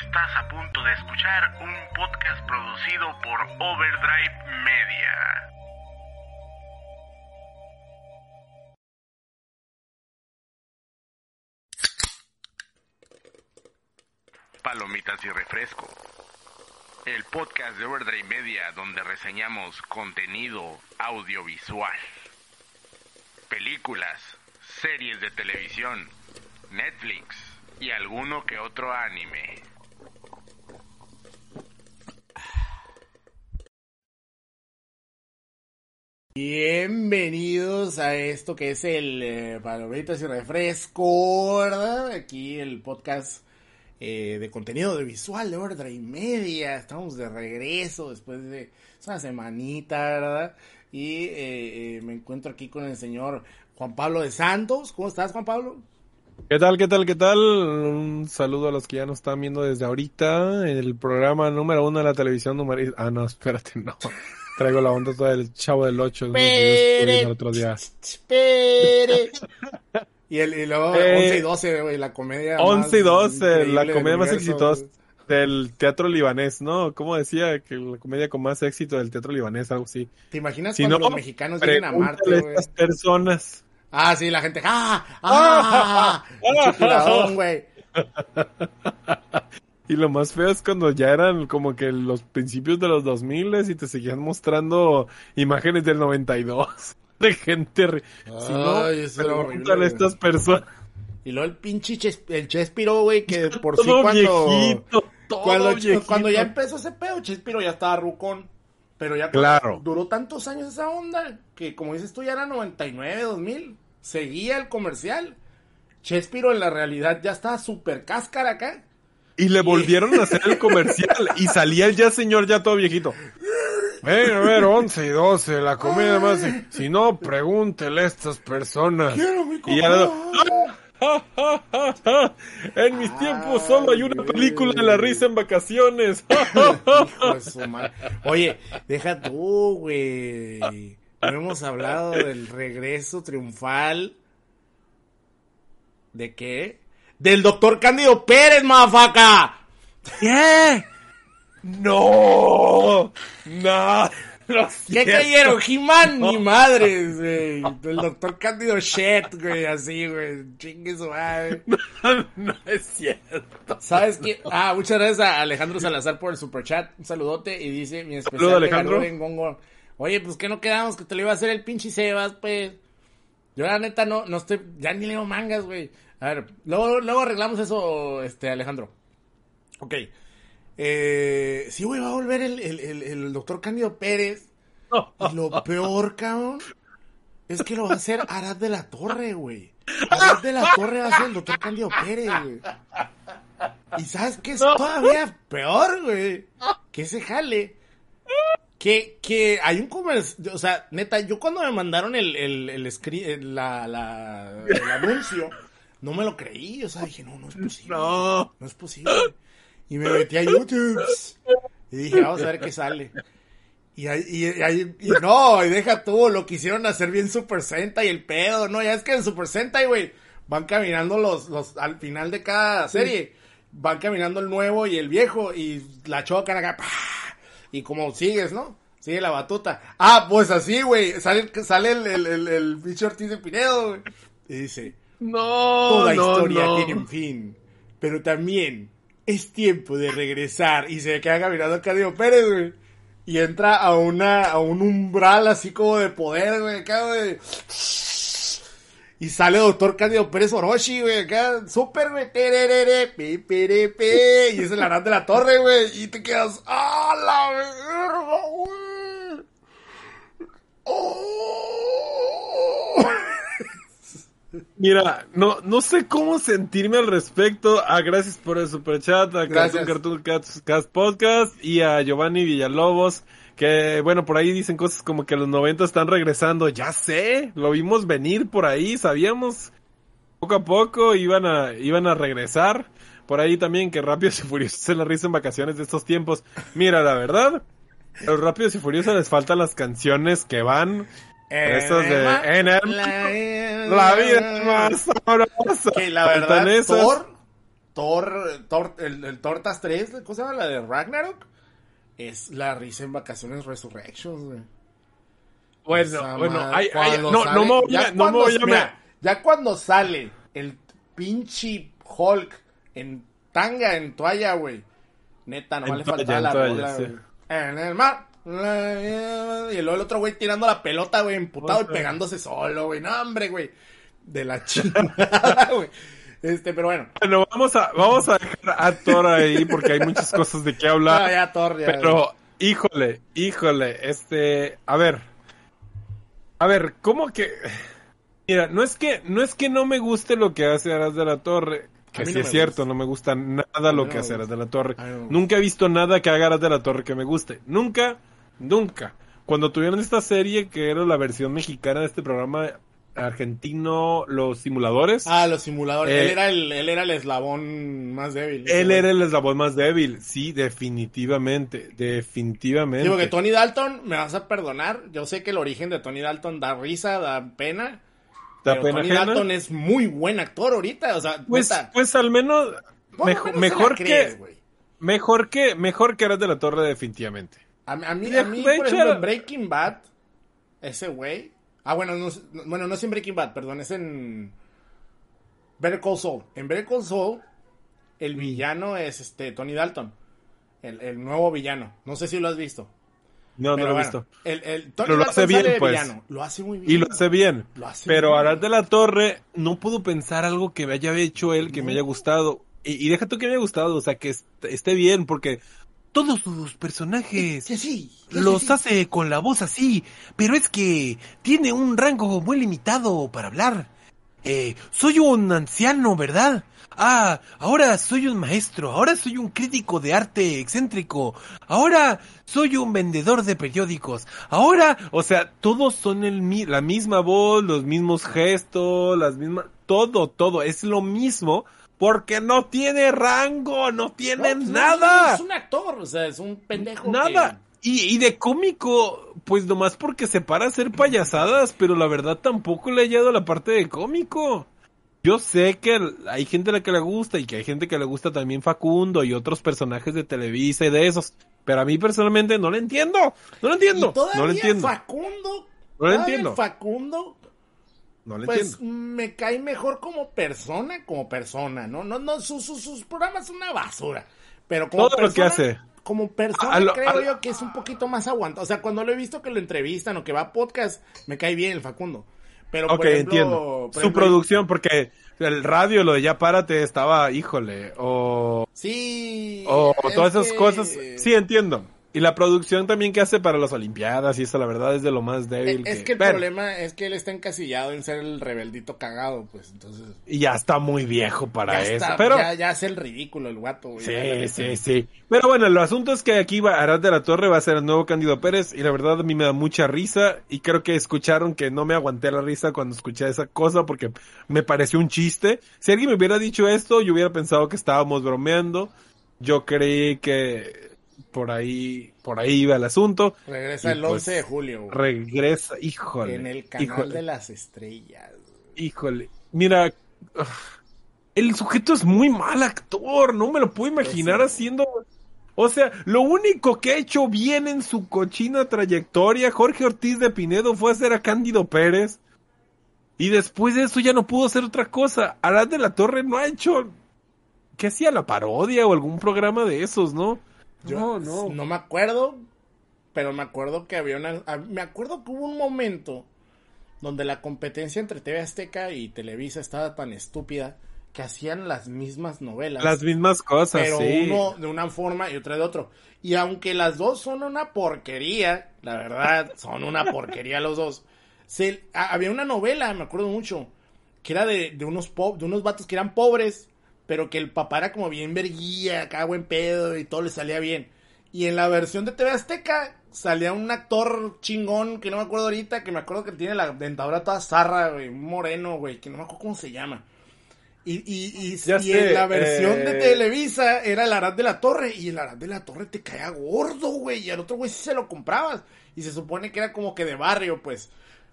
Estás a punto de escuchar un podcast producido por Overdrive Media. Palomitas y refresco. El podcast de Overdrive Media donde reseñamos contenido audiovisual. Películas, series de televisión, Netflix y alguno que otro anime. Bienvenidos a esto que es el eh, Palomitas y Refresco, ¿verdad? Aquí el podcast eh, de contenido de visual de Ordre y Media. Estamos de regreso después de una semanita, ¿verdad? Y eh, eh, me encuentro aquí con el señor Juan Pablo de Santos. ¿Cómo estás, Juan Pablo? ¿Qué tal, qué tal, qué tal? Un saludo a los que ya nos están viendo desde ahorita. El programa número uno de la televisión número... Ah, no, espérate, no. Traigo la onda toda del Chavo del Ocho. ¿no? Que yo estuve el otro día. Espere. Y, el, y luego Eh, 11 y 12, güey, la comedia. 11 y más 12, la comedia más exitosa del teatro libanés, ¿no? ¿Cómo decía? Que la comedia con más éxito del teatro libanés, algo así. ¿Te imaginas Si cuando no, los mexicanos vienen a Marte, güey? estas personas. Ah, sí, la gente. ¡Ah! ¡Ah! Tiradón, güey. Y lo más feo es cuando ya eran como que los principios de los 2000 y te seguían mostrando imágenes del 92 de gente. re- Si no, Ay, eso era horrible, pregúntale a estas personas. Y luego el pinche Ches- el Chespiro, güey, que por sí Todo cuando. viejito, todo cuando, viejito. cuando ya empezó ese pedo, Chespiro ya estaba rucón. Pero ya Claro. duró tantos años esa onda que, como dices tú, ya era 99, 2000. Seguía el comercial. Chespiro en la realidad ya estaba súper cáscara acá. Y le volvieron a hacer el comercial y salía el ya señor ya todo viejito. Ven a ver, 11 y 12, la comida más... Si no, pregúntele a estas personas. Quiero mi Y ya le- comida. En mis tiempos solo hay una película de la risa en vacaciones. Oye, deja tú, güey. No hemos hablado del regreso triunfal. ¿De qué? Del doctor Cándido Pérez, mafaca. ¿Qué? No, no, lo ¿Qué creyeron? He-Man, ni madres, güey. El doctor Cándido Shet, güey, así, güey. Chingue su madre. No es cierto. ¿Sabes qué? Ah, muchas gracias a Alejandro Salazar por el superchat. Un saludote y dice mi especial Saludo, Alejandro. Garú en Gongo. Oye, pues que no quedamos que te lo iba a hacer el pinche Sebas, pues. Yo la neta no, no estoy, ya ni leo mangas, güey. A ver, luego, luego arreglamos eso, este, Alejandro. Ok. Eh, sí, güey, va a volver el, el, el, el doctor Cándido Pérez. Y lo peor, cabrón, es que lo va a hacer Arad de la Torre, güey. Arad de la Torre va a ser el doctor Cándido Pérez, güey. Y sabes qué es todavía peor, güey. Que ese jale. Que, que hay un comercio, o sea, neta, yo cuando me mandaron el, el, el, la, la, el anuncio, no me lo creí, o sea, dije, no, no es posible. No. No es posible. Y me metí a YouTube. Y dije, vamos a ver qué sale. Y ahí, y, y ahí- y no, y deja tú, lo quisieron hacer bien Super Sentai y el pedo, ¿no? Ya es que en Super Sentai, güey, van caminando los, los, al final de cada serie, van caminando el nuevo y el viejo, y la chocan acá, ¡pah! Y como sigues, ¿no? Sigue la batuta. Ah, pues así, güey, sale, sale el, el, el, el bicho Ortiz de Pinedo, güey. Y dice, No, Toda no, historia no. tiene un fin, pero también es tiempo de regresar. Y se queda caminando a Cándido Pérez, güey. Y entra a una, a un umbral así como de poder, güey, acá, güey. Y sale doctor Cándido Pérez Orochi, güey, acá, súper, güey, y es el Arán de la Torre, güey, y te quedas, ¡ah, la verga, güey! ¡Oh! Mira, no, no sé cómo sentirme al respecto. Ah, gracias por el superchat a Gracias. Cartoon Cartoon Cats, Cats Podcast y a Giovanni Villalobos. Que bueno, por ahí dicen cosas como que los 90 están regresando. Ya sé, lo vimos venir por ahí, sabíamos. Poco a poco iban a, iban a regresar. Por ahí también que Rápidos y Furiosos se la risa en vacaciones de estos tiempos. Mira, la verdad, a los Rápidos y Furiosos les faltan las canciones que van. Esas de Enem. La vida es más sabrosa. Que la verdad. Thor, Thor, Thor el, el Tortas 3, ¿cómo se llama? La de Ragnarok. Es la risa en vacaciones Resurrections, güey. Bueno, Esa bueno, hay, hay- no, sale- no me voy ya a, no me cuando- voy a mira, ya cuando sale el pinche Hulk en tanga, en toalla, güey. Neta, nomás En le faltaba la sí. güey. En el mar. Y luego el otro güey tirando la pelota, güey, emputado y pegándose solo, güey. No, hombre, güey. De la chingada, güey. Este, pero bueno. Bueno, vamos a, vamos a dejar a Thor ahí porque hay muchas cosas de qué hablar. Ah, ya, Thor, ya, Pero, híjole, híjole, este, a ver. A ver, ¿cómo que? Mira, no es que, no es que no me guste lo que hace Aras de la Torre. Que sí no es cierto, gusta. no me gusta nada lo no que hace Aras de la Torre. No. Nunca he visto nada que haga Aras de la Torre que me guste. Nunca, nunca. Cuando tuvieron esta serie que era la versión mexicana de este programa argentino, Los Simuladores. Ah, los simuladores. Eh, él, era el, él era el eslabón más débil. Él era el eslabón más débil, sí, definitivamente, definitivamente. Digo que Tony Dalton, me vas a perdonar. Yo sé que el origen de Tony Dalton da risa, da pena. ¿Da pero pena Tony ajena? Dalton es muy buen actor ahorita. O sea, Pues, neta, pues al menos mejor, menos mejor la crees, que mejor que mejor que de la Torre definitivamente. A, a mí, de- a mí de por hecho, ejemplo, en Breaking Bad, ese güey. Ah, bueno, no, bueno, no es en Breaking Bad, perdón, es en Better Call Saul. En Better Call Saul, el Mm. villano es este Tony Dalton. El, el nuevo villano. No sé si lo has visto. No, Pero no lo he bueno, visto. El, el Tony Pero lo Dalton hace bien, pues. villano. Lo hace muy bien. Y lo hace bien. Lo hace Pero bien. De la Torre no puedo pensar algo que me haya hecho él que me haya gustado. Y, y deja tú que me haya gustado, o sea, que est- esté bien porque todos sus personajes sí. sí, los sí. hace con la voz así, pero es que tiene un rango muy limitado para hablar. Eh, soy un anciano, ¿verdad? Ah, ahora soy un maestro, ahora soy un crítico de arte excéntrico, ahora soy un vendedor de periódicos, ahora, o sea, todos son el, la misma voz, los mismos gestos, las mismas, todo, todo, es lo mismo, porque no tiene rango, no No, tiene pues, no, nada. Es un actor, o sea, es un pendejo. Nada. Y, y de cómico, pues nomás porque se para a hacer payasadas, pero la verdad tampoco le ha llegado la parte de cómico. Yo sé que hay gente a la que le gusta y que hay gente que le gusta también Facundo y otros personajes de Televisa y de esos. Pero a mí personalmente no lo entiendo. No lo entiendo. Y todavía No lo entiendo. Facundo. No lo entiendo. Facundo No Pues entiendo. me cae mejor como persona, como persona, ¿no? No, no, sus, sus, sus programas son una basura. Pero como Todo lo que persona, hace. Como persona lo- creo yo que es un poquito más aguantado. O sea, cuando lo he visto que lo entrevistan o que va a podcast, me cae bien el Facundo. Pero Ok, por ejemplo, entiendo. por Su ejemplo, producción, porque el radio, lo de Ya Párate, estaba, híjole, o... Sí. O todas esas que- cosas. Sí, entiendo. Y la producción también que hace para las Olimpiadas y eso, la verdad, es de lo más débil. Es que el problema es que él está encasillado en ser el rebeldito cagado, pues entonces. Y ya está muy viejo para Ya, eso. está, pero. ya, ya hace el ridículo el guato, güey. Sí, sí, sí. Pero bueno, el asunto es que aquí va Arad de la Torre va a ser el nuevo Cándido Pérez y la verdad a mí me da mucha risa y creo que escucharon que no me aguanté la risa cuando escuché esa cosa porque me pareció un chiste. Si alguien me hubiera dicho esto, yo hubiera pensado que estábamos bromeando. Yo creí que por ahí, por ahí iba el asunto. Regresa el pues, 11 de julio, güey. Regresa, híjole. En el canal híjole. de las estrellas. Híjole, mira, el sujeto es muy mal actor, no me lo puedo imaginar Pues sí. haciendo... O sea, lo único que ha hecho bien en su cochina trayectoria, Jorge Ortiz de Pinedo, fue hacer a Cándido Pérez. Y después de eso ya no pudo hacer otra cosa. Arad de la Torre no ha hecho... ¿Qué hacía? ¿La parodia o algún programa de esos, no? Yo no, no. no me acuerdo, pero me acuerdo que había una... a- Me acuerdo que hubo un momento donde la competencia entre TV Azteca y Televisa estaba tan estúpida que hacían las mismas novelas. Las mismas cosas, pero sí. uno de una forma y otro de otro. Y aunque las dos son una porquería, la verdad, son una porquería los dos. Se, a- había una novela, me acuerdo mucho, que era de, de unos po- de unos vatos que eran pobres, pero que el papá era como bien verguía, acá buen pedo y todo le salía bien. Y en la versión de TV Azteca salía un actor chingón que no me acuerdo ahorita, que me acuerdo que tiene la dentadura toda zarra, güey, un moreno, güey, que no me acuerdo cómo se llama. Y, y, y, y sé, en la versión de eh, Televisa era el Arad de la Torre. Y el Arad de la Torre te caía gordo, güey. Y al otro güey sí se lo comprabas. Y se supone que era como que de barrio, pues.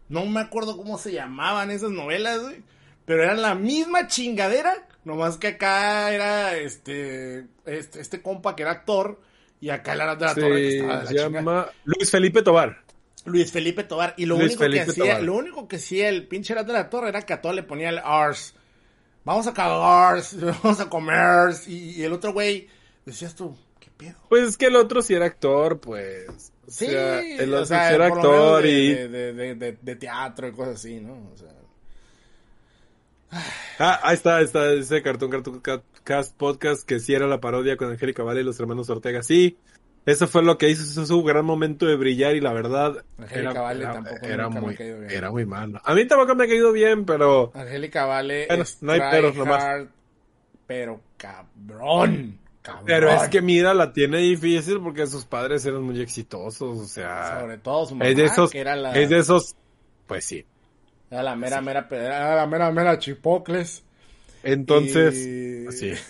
No me acuerdo cómo se llamaban esas novelas, güey. Pero eran la misma chingadera Nomás que acá era este, este, este compa que era actor y acá era de la torre que Se estaba de la llama chingada. Luis Felipe Tobar. Luis Felipe Tobar. Y lo Luis único Felipe que hacía, Tobar. lo único que hacía el pinche era de la torre era que a todo le ponía el Ars. Vamos a cagar, vamos a comer. Y, y el otro güey, decías tú, ¿qué pedo? Pues es que el otro sí era actor, pues. O Sí, sea, el o otro sea, sí era actor de, y... de, de, de- de- de teatro y cosas así, ¿no? O sea, Ah, ahí está, está ese cartón, cartón Ca- cast podcast que sí era la parodia con Angélica Vale y los hermanos Ortega. Sí, eso fue lo que hizo, eso su gran momento de brillar y la verdad Angélica era, Vale era- tampoco era nunca me muy, ha caído bien. era muy malo. A mí tampoco me ha caído bien, pero Angélica Vale Bueno, es no hay peros nomás. tryhard, pero cabrón, cabrón. pero es que mira, la tiene difícil porque sus padres eran muy exitosos, o sea, Sobre todo su mamá, es de esos, que era la, es de esos, pues sí. Era la mera, mera, era la mera, mera chipocles. Entonces, Y- pues sí.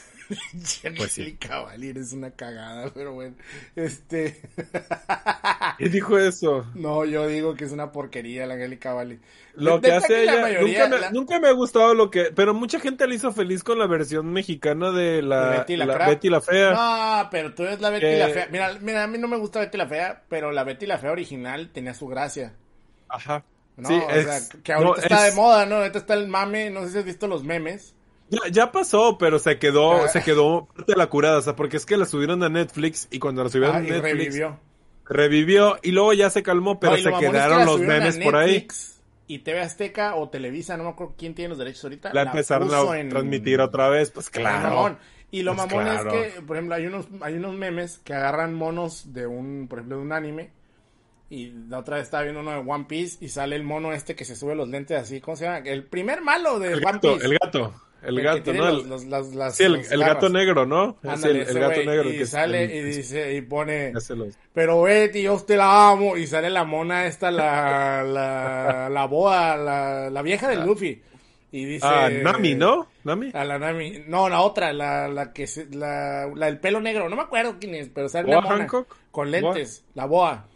Pues sí. Vale es una cagada, pero bueno, este... ¿Quién dijo eso? No, yo digo que es una porquería la Angélica Vale. Lo que hace la ella, mayoría- nunca me, la- nunca me ha gustado lo que, pero mucha gente le hizo feliz con la versión mexicana de la, de Betty la. Betty la Fea. No, pero tú eres la Betty Que- la Fea. Mira, mira, a mí no me gusta Betty la Fea, pero la Betty la Fea original tenía su gracia. Aja. ¿No? Sí, o es- sea, que ahorita no, está es- de moda, ¿no? Ahorita está el mame, no sé si has visto los memes. Ya, ya pasó, pero se quedó, Ah. se quedó parte de la curada, o sea, porque es que la subieron a Netflix y cuando la subieron Ah, a Netflix revivió. revivió y luego ya se calmó, pero No, se lo mamón es que quedaron los memes por ahí. Y TV Azteca o Televisa, no me acuerdo quién tiene los derechos ahorita. La empezaron a en- transmitir otra vez, pues claro. Mamón. Y lo Pues mamón claro. es que, por ejemplo, hay unos, hay unos memes que agarran monos de un, por ejemplo, de un anime. Y la otra vez estaba viendo uno de One Piece y sale el mono este que se sube los lentes así, ¿cómo se llama? El primer malo de El One gato, Piece. el gato, el gato, ¿no? los- El- los- las- las- sí, el, el gato negro, ¿no? Ándale, el, gato negro y que sale y dice y pone los- pero Betty yo te la amo y sale la mona esta la la la boa la, la vieja de Luffy y dice Ah, Nami, ¿no? Nami. a la Nami no la otra la la que se- la, la del pelo negro no me acuerdo quién es pero sale ¿Boa una mona Hancock? con lentes la boa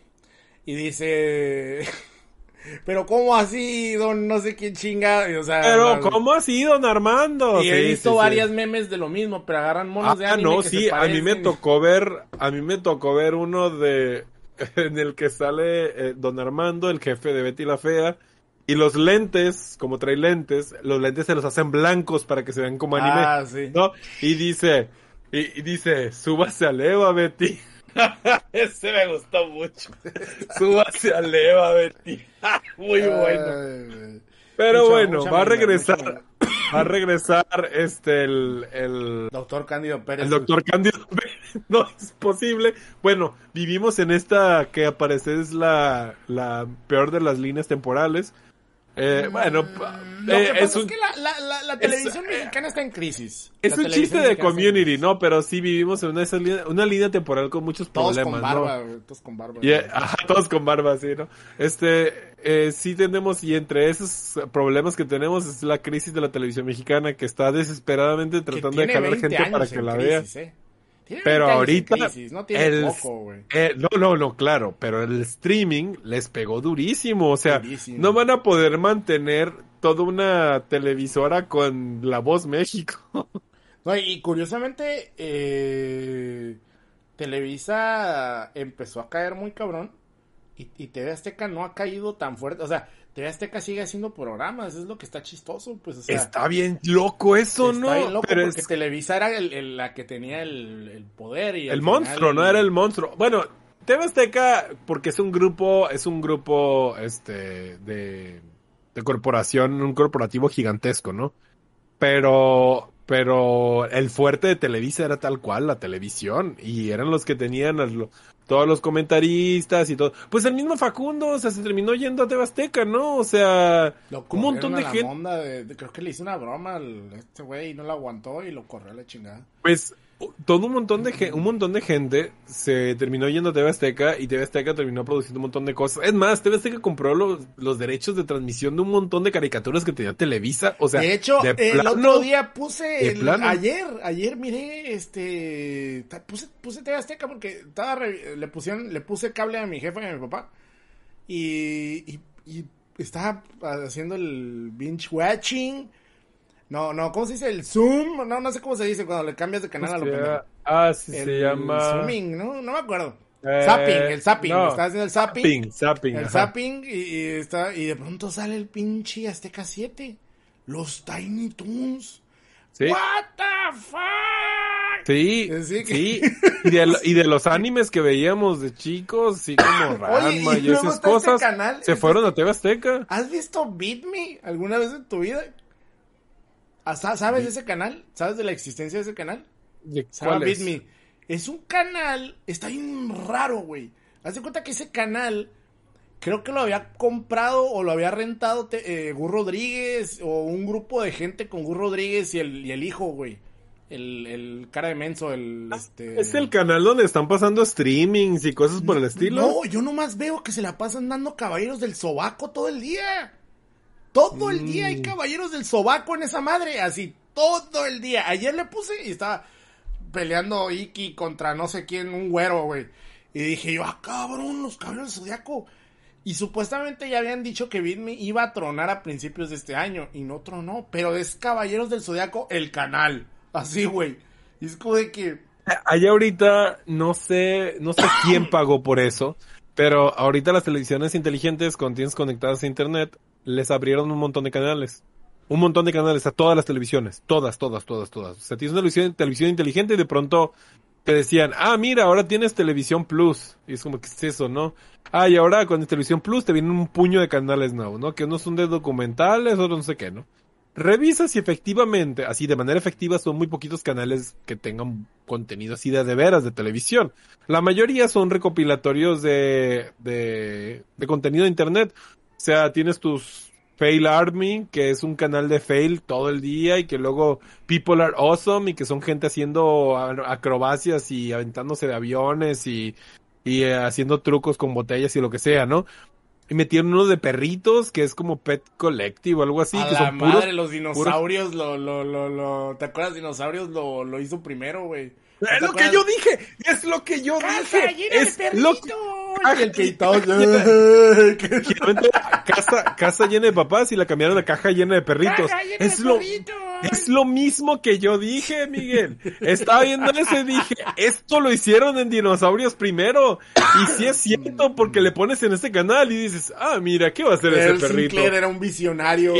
y dice pero cómo así don no sé quién chinga y, o sea Pero, ¿cómo así, don Armando? y he Sí, visto sí, sí. varias memes de lo mismo pero agarran monos de Ah, anime no, que sí, se a mí me tocó ver, a mí me tocó ver uno de, en el que sale eh, Don Armando, el jefe de Betty la Fea, y los lentes, como trae lentes, los lentes se los hacen blancos para que se vean como anime, ah sí ¿no? Y dice, y, y dice, súbase a Eva, Betty. Ese me gustó mucho. súbase a Eva, Betty. Muy bueno. Pero Mucha- bueno, mucha va a regresar, va a regresar este, el, el, Doctor Cándido Pérez. el doctor Cándido Pérez, no es posible. Bueno, vivimos en esta que aparece es la, la peor de las líneas temporales. Eh, bueno, Lo eh, que pasa es es, un, que la, la, la, la televisión mexicana está en crisis. es un chiste de community. ¿no? Pero sí vivimos en una, esa línea, una línea temporal con muchos Todos problemas, con barba, ¿no? todos con barba. Eh, ajá, todos con barba, sí, ¿no? Este, eh, sí tenemos, y entre esos problemas que tenemos es la crisis de la televisión mexicana que está desesperadamente tratando de jalar 20 gente para que la crisis, vea. eh. Pero 20 años en ahorita crisis, no tiene el- poco, güey. Eh, no, no, no, claro, pero el streaming les pegó durísimo, o sea, Durísimo. no van a poder mantener toda una televisora con La Voz México. No, y curiosamente, eh, Televisa empezó a caer muy cabrón y, y TV Azteca no ha caído tan fuerte. O sea, TV Azteca sigue haciendo programas, es lo que está chistoso, pues, o sea. Está bien loco eso, está ¿no? bien loco pero porque es Televisa era el- el- la que tenía el, el poder y el monstruo, ¿no? Era el monstruo. Bueno, TV Azteca, porque es un grupo, es un grupo, este, de, de corporación, un corporativo gigantesco, ¿no? Pero, pero el fuerte de Televisa era tal cual, la televisión, y eran los que tenían a lo- todos los comentaristas y todo. Pues el mismo Facundo, o sea, se terminó yendo a TV Azteca, ¿no? O sea, Lo un montón de gente. de- de- creo que le hizo una broma al este güey y no la aguantó y lo corrió a la chingada. Pues todo un montón de un montón de gente se terminó yendo a TV Azteca y TV Azteca terminó produciendo un montón de cosas. Es más, TV Azteca compró los, los derechos de transmisión de un montón de caricaturas que tenía Televisa. O sea, de hecho, de el plano, otro día puse, el- ayer, ayer miré, este, puse, puse TV Azteca porque estaba, re- le pusieron, le puse cable a mi jefa y a mi papá y, y, y estaba haciendo el binge watching No, no, ¿cómo se dice? El Zoom. No, no sé cómo se dice cuando le cambias de canal a lo pendejo. Ah, sí, El se llama... Zooming, ¿no? No me acuerdo. Eh, zapping, el zapping. no. Estaba haciendo el zapping. Zapping, zapping, el ajá. zapping y, y está, y de pronto sale el pinche Azteca 7. Los Tiny Toons. Sí. What the fuck? Sí, Sí, que- sí. Y de, lo- y de los animes que veíamos de chicos, sí, como Ranma y esas este cosas, canal, se fueron a TV Azteca. ¿Has visto Beat Me alguna vez en tu vida? Ah, sa- ¿Sabes de ese canal? ¿Sabes de la existencia de ese canal? ¿De cuál es? Me. Es un canal, está bien raro, güey. Haz de cuenta que ese canal, creo que lo había comprado o lo había rentado te- eh, Gus Rodríguez o un grupo de gente con Gus Rodríguez y el, y el hijo, güey. El, el cara de menso, el este... Ah, Es el canal donde están pasando streamings y cosas por el estilo. No, yo nomás veo que se la pasan dando caballeros del sobaco todo el día. Todo el día Mm. hay caballeros del sobaco en esa madre, así, todo el día. Ayer le puse y estaba peleando Iki contra no sé quién, un güero, güey. Y dije yo, ah, cabrón, los caballeros del zodiaco. Y supuestamente ya habían dicho que Bitme iba a tronar a principios de este año. Y no tronó, pero es Caballeros del Zodiaco el canal. Así, güey. Y es como de que... Allá ahorita no sé, no sé quién pagó por eso, pero ahorita las televisiones inteligentes cuando tienes conectadas a internet les abrieron un montón de canales. Un montón de canales a todas las televisiones, todas, todas, todas, todas. O sea, tienes una televisión, inteligente y de pronto te decían, ah, mira, ahora tienes televisión plus. Y es como, ¿qué es eso, no? Ah, y ahora con televisión plus te vienen un puño de canales nuevos, ¿no? Que unos son de documentales, otros no sé qué, ¿no? Revisa si efectivamente, así de manera efectiva, son muy poquitos canales que tengan contenido así de de veras de televisión. La mayoría son recopilatorios de, de, de contenido de internet. O sea, tienes tus Fail Army, que es un canal de fail todo el día y que luego People Are Awesome y que son gente haciendo acrobacias y aventándose de aviones y, y eh, haciendo trucos con botellas y lo que sea, ¿no? Y metieron uno de perritos que es como Pet Collective o algo así, a que la son puros madre, los dinosaurios, lo, lo, lo, lo, ¿te acuerdas? Dinosaurios lo, lo hizo primero, güey. ¿No Es lo que yo dije, es lo que yo Casa dije, de es lo que... El ¿qué? Finalmente, casa, casa llena de papás y la cambiaron a caja llena de perritos. Llena es de lo, perritos. es lo mismo que yo dije, Miguel. Estaba viendo eso y dije, esto lo hicieron en dinosaurios primero. Y sí es cierto porque le pones en este canal y dices, ah, mira, ¿qué va a hacer ese perrito? Sinclair era un visionario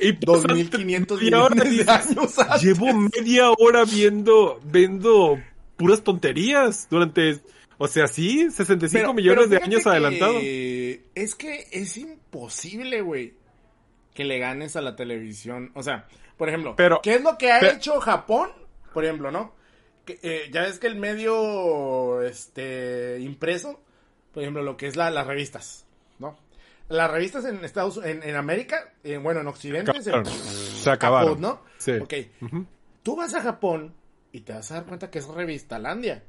Y- y pasan 2500 media hora y millones de años antes. Llevo media hora viendo, viendo puras tonterías durante, o sea, sí, 65 Pero- millones pero de años adelantado. Es que es imposible, güey, que le ganes a la televisión. O sea, por ejemplo, Pero- ¿qué es lo que ha pero- hecho Japón? Por ejemplo, ¿no? Que, eh, ya ves que el medio este impreso, por ejemplo, lo que es la, las revistas, ¿no? Las revistas en Estados en, en América, eh, bueno, en Occidente, se, Acabaron. Se acabaron. Japón, ¿no? Sí. Ok. Tú vas a Japón y te vas a dar cuenta que es Revistalandia.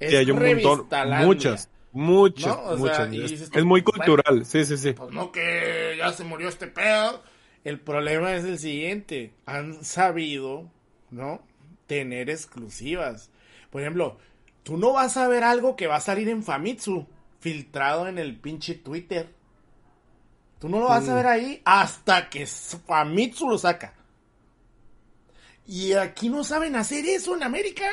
Es Sí, hay un montón, Revistalandia. muchas, muchas, ¿No? O sea, muchas. es, muy bueno, cultural, sí, sí, sí. Pues no que ya se murió este pedo. El problema es el siguiente. Han sabido, ¿no? Tener exclusivas. Por ejemplo, tú no vas a ver algo que va a salir en Famitsu, filtrado en el pinche Twitter. Tú no lo vas a Mm. ver ahí hasta que Famitsu lo saca. Y aquí no saben hacer eso en América.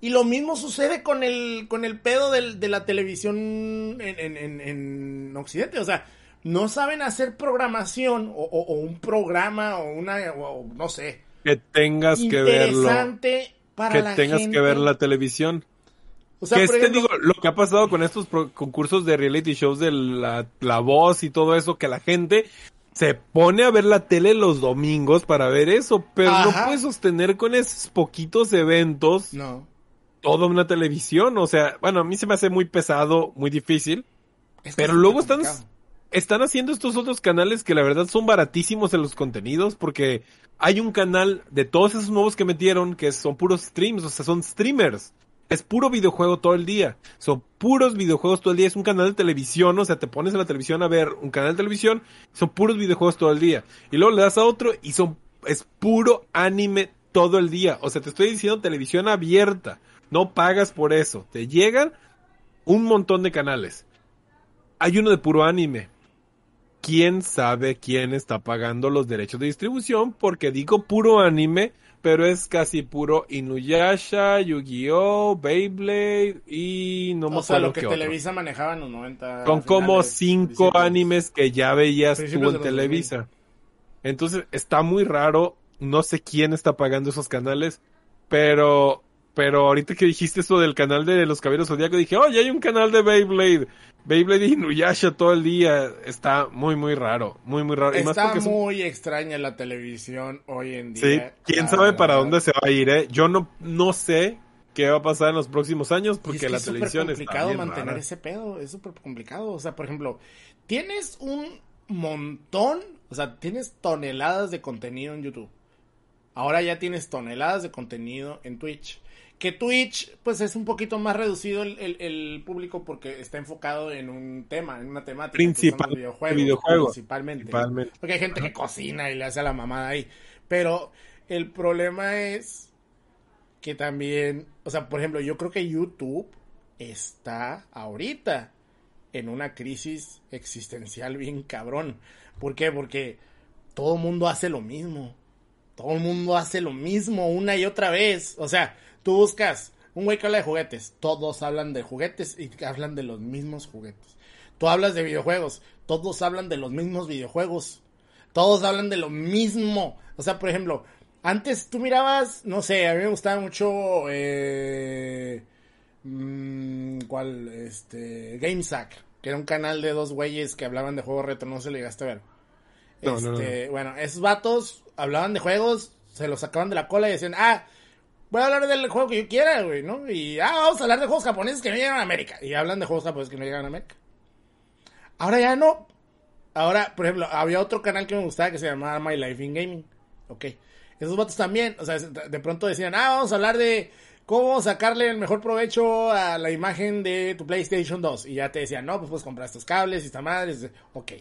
Y lo mismo sucede con el, con el pedo del- de la televisión en, en- en- en Occidente. O sea, no saben hacer programación o, o- o un programa o una, o- no sé, Que tengas que verlo, para que la tengas gente. que ver la televisión. O sea, que este, ejemplo, digo, lo que ha pasado con estos pro- concursos de reality shows de la, la voz y todo eso, que la gente se pone a ver la tele los domingos para ver eso, pero no puede sostener con esos poquitos eventos No. toda una televisión. O sea, bueno, a mí se me hace muy pesado, muy difícil. Es Pero luego están, están haciendo estos otros canales que la verdad son baratísimos en los contenidos porque hay un canal de todos esos nuevos que metieron que son puros streams, o sea, son streamers. Es puro videojuego todo el día. Son puros videojuegos todo el día. Es un canal de televisión, o sea, te pones en la televisión a ver un canal de televisión, son puros videojuegos todo el día. Y luego le das a otro y son, es puro anime todo el día. O sea, te estoy diciendo televisión abierta. No pagas por eso. Te llegan un montón de canales. Hay uno de puro anime. quién sabe quién está pagando los derechos de distribución, porque digo puro anime, pero es casi puro Inuyasha, Yu-Gi-Oh, Beyblade y no me O sea, acuerdo lo que otro. Televisa manejaba en los 90. Son como finales, cinco animes que ya veías tú en de los 2000. Televisa. Entonces está muy raro, no sé quién está pagando esos canales, pero pero ahorita que dijiste eso del canal de los Caballeros Zodíaco dije, "Oye, hay un canal de Beyblade, Beyblade y Inuyasha todo el día." Está muy muy raro, muy muy raro. Y más Está son- muy extraña la televisión hoy en día. Sí, quién sabe para dónde se va a ir, ¿eh? Yo no no sé qué va a pasar en los próximos años porque es que la es televisión está complicado bien mantener rara. ese pedo, es súper complicado. O sea, por ejemplo, tienes un montón, o sea, tienes toneladas de contenido en YouTube. Ahora ya tienes toneladas de contenido en Twitch. Que Twitch, pues es un poquito más reducido el, el- el público porque está enfocado en un tema, en una temática. Principal- videojuegos, videojuegos, Principalmente. principalmente. Porque hay gente que cocina y le hace a la mamada ahí. Pero el problema es que también, o sea, por ejemplo, yo creo que YouTube está ahorita en una crisis existencial bien cabrón. ¿Por qué? Porque todo el mundo hace lo mismo. Todo el mundo hace lo mismo una y otra vez. O sea, tú buscas un güey que habla de juguetes. Todos hablan de juguetes y hablan de los mismos juguetes. Tú hablas de videojuegos. Todos hablan de los mismos videojuegos. Todos hablan de lo mismo. O sea, por ejemplo, antes tú mirabas, no sé, a mí me gustaba mucho, eh, mm, ¿cuál? Este, GameSack, que era un canal de dos güeyes que hablaban de juegos retro, no se lo llegaste a ver. No, no, no. Este, Bueno, esos vatos hablaban de juegos, se los sacaban de la cola y decían, ah, voy a hablar del juego que yo quiera, güey, ¿no? Y, ah, vamos a hablar de juegos japoneses que no llegan a América. Y hablan de juegos japoneses que no llegan a América. Ahora ya no. Ahora, por ejemplo, había otro canal que me gustaba que se llamaba My Life in Gaming. Ok. Esos vatos también, o sea, de pronto decían, ah, vamos a hablar de cómo sacarle el mejor provecho a la imagen de tu PlayStation 2. Y ya te decían, no, pues puedes comprar estos cables y esta madre. Ok.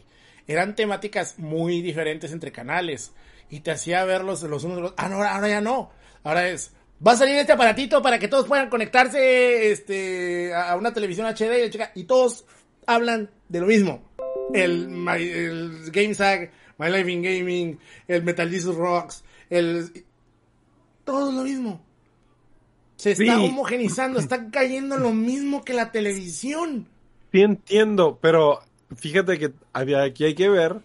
Eran temáticas muy diferentes entre canales. Y te hacía verlos los unos de los... Ah, no, ahora ya no. Ahora es... Va a salir este aparatito para que todos puedan conectarse este, a una televisión HD y, chica- y todos hablan de lo mismo. El, My- el GameSag, My Life in Gaming, el Metal Jesus Rocks, el... Todo lo mismo. Se está Sí. homogenizando, está cayendo en lo mismo que la televisión. Sí entiendo, pero fíjate que aquí hay que ver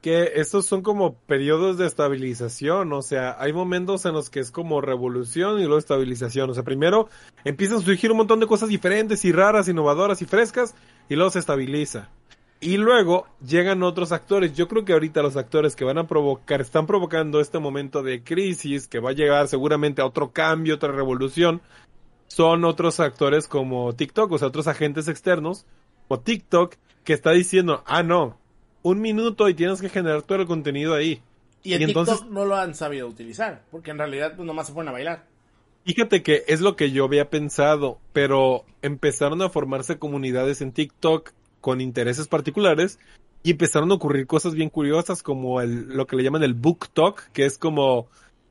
que estos son como periodos de estabilización, o sea, hay momentos en los que es como revolución y luego estabilización, o sea, primero empiezan a surgir un montón de cosas diferentes y raras, innovadoras y frescas, y luego se estabiliza. Y luego llegan otros actores. Yo creo que ahorita los actores que van a provocar, están provocando este momento de crisis, que va a llegar seguramente a otro cambio, otra revolución, son otros actores como TikTok, o sea, otros agentes externos, o TikTok, que está diciendo, ah, no, un minuto y tienes que generar todo el contenido ahí. Y en Y TikTok entonces- no lo han sabido utilizar, porque en realidad pues nomás se ponen a bailar. Fíjate que es lo que yo había pensado, pero empezaron a formarse comunidades en TikTok con intereses particulares y empezaron a ocurrir cosas bien curiosas como el, lo que le llaman el book talk, que es como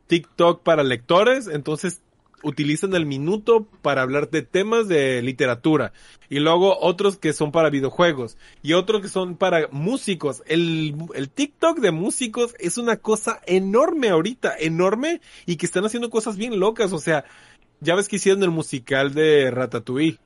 TikTok para lectores, entonces utilizan el minuto para hablar de temas de literatura y luego otros que son para videojuegos y otros que son para músicos. El, el TikTok de músicos es una cosa enorme ahorita, enorme y que están haciendo cosas bien locas. O sea, ya ves que hicieron el musical de Ratatouille,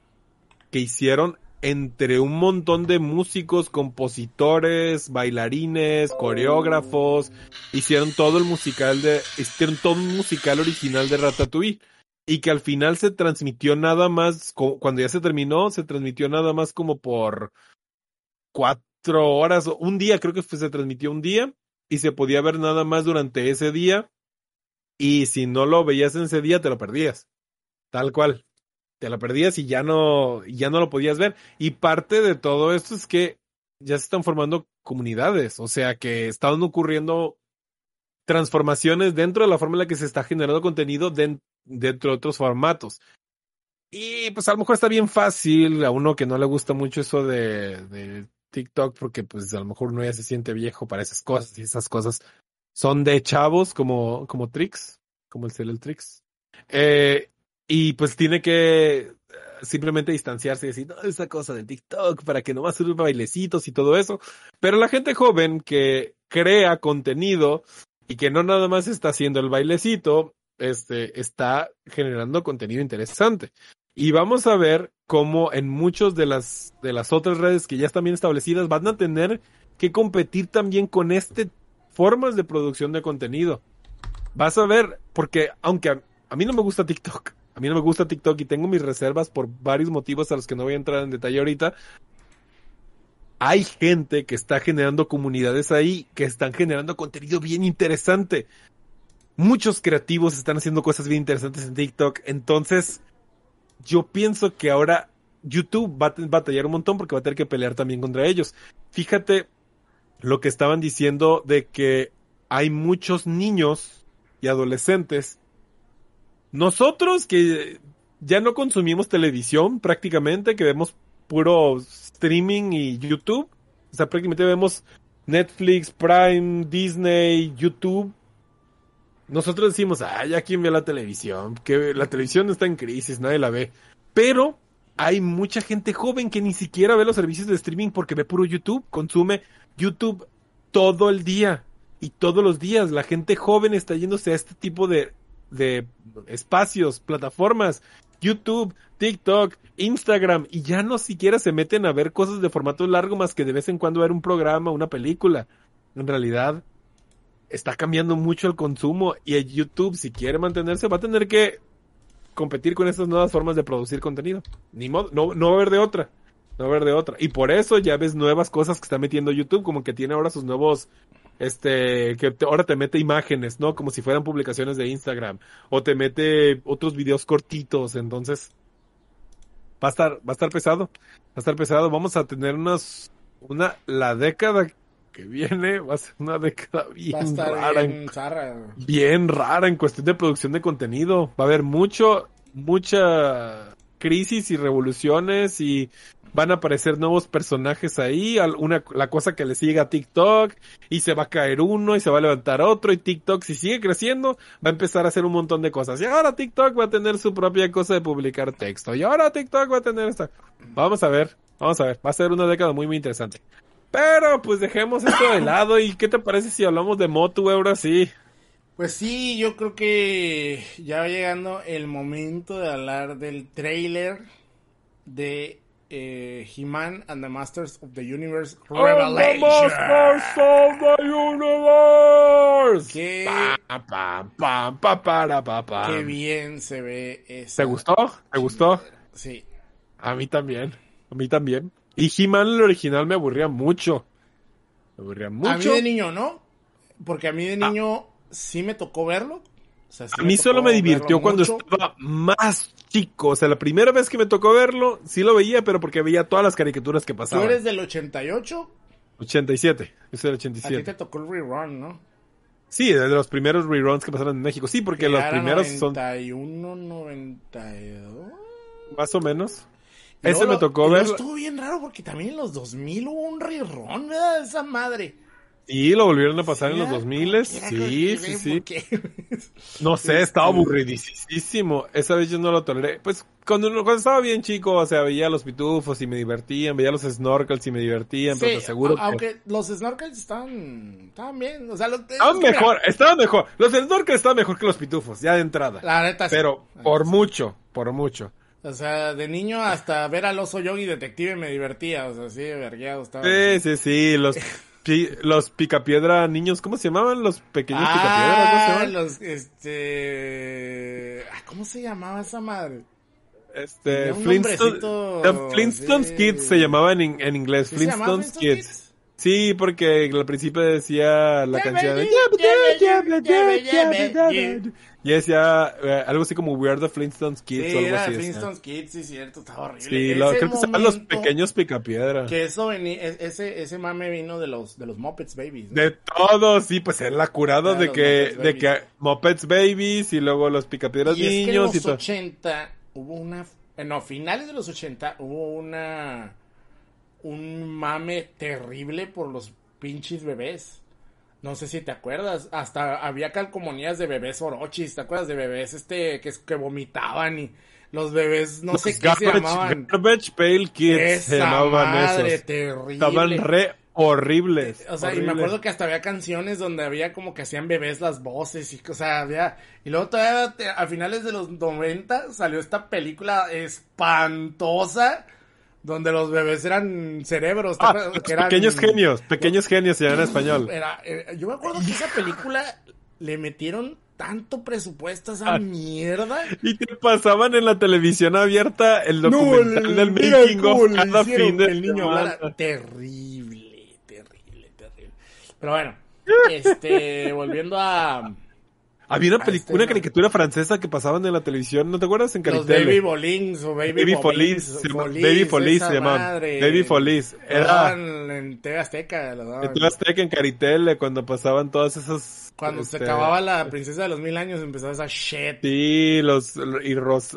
que hicieron entre un montón de músicos, compositores, bailarines, coreógrafos, hicieron todo el musical de, hicieron todo un musical original de Ratatouille. Y que al final se transmitió nada más, cuando ya se terminó, se transmitió nada más como por cuatro horas, o un día, creo que se transmitió un día, y se podía ver nada más durante ese día, y si no lo veías en ese día, te lo perdías. Tal cual. Te lo perdías y ya no, ya no lo podías ver. Y parte de todo esto es que ya se están formando comunidades, o sea que están ocurriendo transformaciones dentro de la forma en la que se está generando contenido dentro de otros formatos. Y pues a lo mejor está bien fácil a uno que no le gusta mucho eso de, TikTok porque pues a lo mejor uno ya se siente viejo para esas cosas y esas cosas son de chavos como, como Trix, como el Celel Trix. Eh, y pues tiene que, simplemente distanciarse y decir, no, esa cosa de TikTok para que nomás sirva bailecitos y todo eso. Pero la gente joven que crea contenido y que no nada más está haciendo el bailecito, este, está generando contenido interesante. Y vamos a ver cómo en muchos de las, de las otras redes que ya están bien establecidas van a tener que competir también con este formas de producción de contenido. Vas a ver, porque aunque a mí no me gusta TikTok, a mí no me gusta TikTok y tengo mis reservas por varios motivos a los que no voy a entrar en detalle ahorita. Hay gente que está generando comunidades ahí que están generando contenido bien interesante. Muchos creativos están haciendo cosas bien interesantes en TikTok. Entonces, yo pienso que ahora YouTube va a batallar un montón porque va a tener que pelear también contra ellos. Fíjate lo que estaban diciendo de que hay muchos niños y adolescentes. Nosotros que ya no consumimos televisión prácticamente, que vemos puro streaming y YouTube. O sea, prácticamente vemos Netflix, Prime, Disney, YouTube. Nosotros decimos, ah, ya quién ve la televisión, que la televisión está en crisis, nadie la ve. Pero hay mucha gente joven que ni siquiera ve los servicios de streaming porque ve puro YouTube, consume YouTube todo el día y todos los días. La gente joven está yéndose a este tipo de, de espacios, plataformas, YouTube, TikTok, Instagram, y ya no siquiera se meten a ver cosas de formato largo más que de vez en cuando ver un programa, una película. En realidad, está cambiando mucho el consumo y el YouTube, si quiere mantenerse, va a tener que competir con estas nuevas formas de producir contenido. Ni modo, no, no va a haber de otra. No va a haber de otra. Y por eso ya ves nuevas cosas que está metiendo YouTube, como que tiene ahora sus nuevos, este, que ahora te mete imágenes, ¿no? Como si fueran publicaciones de Instagram. O te mete otros videos cortitos. Entonces, va a estar, va a estar pesado. Va a estar pesado. Vamos a tener unas, una, la década que viene va a ser una década bien rara en bien bien rara en cuestión de producción de contenido. Va a haber mucho, mucha crisis y revoluciones y van a aparecer nuevos personajes ahí, una, la cosa que le sigue a TikTok y se va a caer uno y se va a levantar otro y TikTok si sigue creciendo va a empezar a hacer un montón de cosas y ahora TikTok va a tener su propia cosa de publicar texto y ahora TikTok va a tener esta. Vamos a ver, vamos a ver, va a ser una década muy muy interesante. Pero pues dejemos esto de lado y ¿qué te parece si hablamos de Motu ahora sí? Pues sí, yo creo que ya va llegando el momento de hablar del trailer de eh, He-Man and the Masters of the Universe Revelation. Universe. Qué, Pa, pa, pa, pa, para, pa, pa. qué bien se ve. ¿Te gustó? ¿Te gustó? Sí. A mí también. A mí también. Y He-Man el original me aburría mucho. Me aburría A mí mucho. de niño, ¿no? Porque a mí de niño sí me tocó verlo. O sea, sí A mí solo me divirtió cuando mucho. estaba más chico. O sea, la primera vez que me tocó verlo, sí lo veía, pero porque veía todas las caricaturas que Tú pasaban. eres del 88, 87. Yo soy del a ti 87. te tocó el rerun, ¿no? Sí, de los primeros reruns que pasaron en México. Sí, porque Que los primeros son 91, 92. más o menos. Ese me tocó ver. Estuvo bien raro porque también en los 2000 hubo un rerun, ¿verdad? Esa madre. Y lo volvieron a pasar en los Era 2000 como Sí, sí, sí. No sé, estaba Este- aburridísimo. Esa vez yo no lo toleré. Pues cuando, cuando estaba bien chico, o sea, veía los pitufos y me divertían, veía los snorkels y me divertían, pero te aseguro que... aunque los snorkels estaban, estaban bien. O sea, los, Estaban es que mira, mejor, estaban mejor. Los snorkels estaban mejor que los pitufos, ya de entrada. La neta sí. Pero por mucho, por mucho. O sea, de niño hasta ver al oso yogi detective me divertía. O sea, sí, vergueado estaba. Sí, sí, sí, los, pi- los picapiedra niños, ¿cómo se llamaban? Los pequeños picapiedra, ¿cómo se Ah, llamaban? los, este... ah, ¿Cómo se llamaba esa madre? Este, un Flintstones, sí. Kids se llamaba en, en inglés, ¿Sí Flintstones Kids. Kids? Sí, porque al principio decía la canción de... lleve, lleve, lleve, lleve. Y decía eh, algo así como We are the Flintstones Kids Sí, o algo era así. decía. Flintstones Kids, sí, cierto, estaba horrible. Sí, lo- creo que se llaman los pequeños picapiedra. Que eso vení- e- ese, ese mame vino de los, de los Muppets Babies. ¿no? De todos, sí, pues era la curada de que, de que Muppets Babies y luego los picapiedras y es que en niños y los todo. 80 hubo una... eh, No, finales de los 80 hubo una... Un mame terrible por los pinches bebés. No sé si te acuerdas. Hasta había calcomanías de bebés orochis. ¿Te acuerdas de bebés este que, que vomitaban y los bebés, no Los sé qué se llamaban. Garbage Pail Kids se Esa llamaban madre, esos. terrible. Estaban re horribles. O sea, y me acuerdo que hasta había canciones donde había como que hacían bebés las voces y, o sea, había... Y luego todavía te- a finales de los 90 salió esta película espantosa donde los bebés eran cerebros. ¿te Ah, Que eran- pequeños genios, pequeños genios se llaman en español. Era- era- yo me acuerdo que esa película le metieron tanto presupuesto a esa Ah. mierda. Y te pasaban en la televisión abierta el documental el- del making of cada fin de el niño. Terrible, terrible, terrible. Pero bueno, este, volviendo a Había una película, este, una caricatura francesa que pasaban en la televisión, ¿no te acuerdas? En los Caritel. Baby Bolins o Baby, Baby Baby Folies esa se llamaban. Baby Folies. Lo Era en TV Azteca, lo daban. en TV Azteca, en Caritel, cuando pasaban todas esas... Cuando se este, acababa la princesa de los mil años empezaba esa shit. Sí, los... y Ros,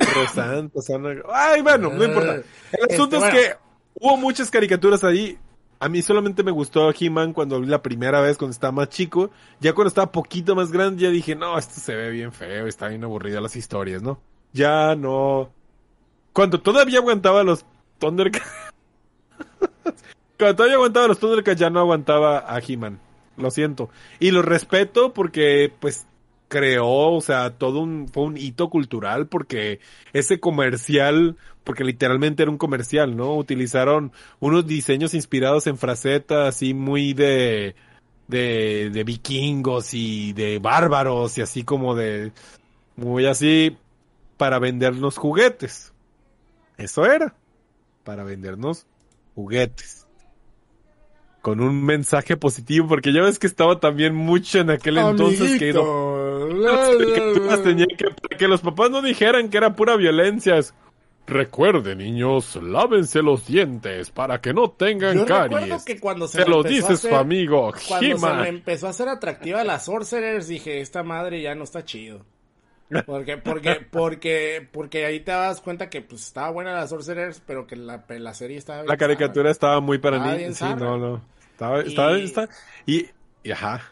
son- Ay, bueno, no importa. El asunto Este, es bueno. que hubo muchas caricaturas ahí. A mí solamente me gustó He-Man cuando vi la primera vez, cuando estaba más chico. Ya cuando estaba poquito más grande, ya dije, no, esto se ve bien feo, está bien aburrida las historias, ¿no? Ya no. Cuando todavía aguantaba los Thundercats. cuando todavía aguantaba los Thundercats, ya no aguantaba a He-Man. Lo siento. Y lo respeto porque, pues, creó, o sea, todo un, fue un hito cultural porque ese comercial, porque literalmente era un comercial, ¿no? Utilizaron unos diseños inspirados en frasetas así muy de, de, de vikingos y de bárbaros y así como de, muy así para vendernos juguetes. Eso era, para vendernos juguetes. Con un mensaje positivo, porque ya ves que estaba también mucho en aquel entonces que no, las que, para que los papás no dijeran que era pura violencia. es, Recuerden, niños, lávense los dientes para que no tengan Yo recuerdo caries. que cuando se Se le lo a dice su hacer- amigo Cuando se me empezó a hacer atractiva la Sorcerers, dije, esta madre ya no está chido. Porque, porque, porque, porque ahí te das cuenta que pues estaba buena la Sorcerers, pero que la, la serie estaba bien La caricatura estaba muy para Estaba niños. Sí, no, no. Estaba, Y- estaba, está- y, y ajá.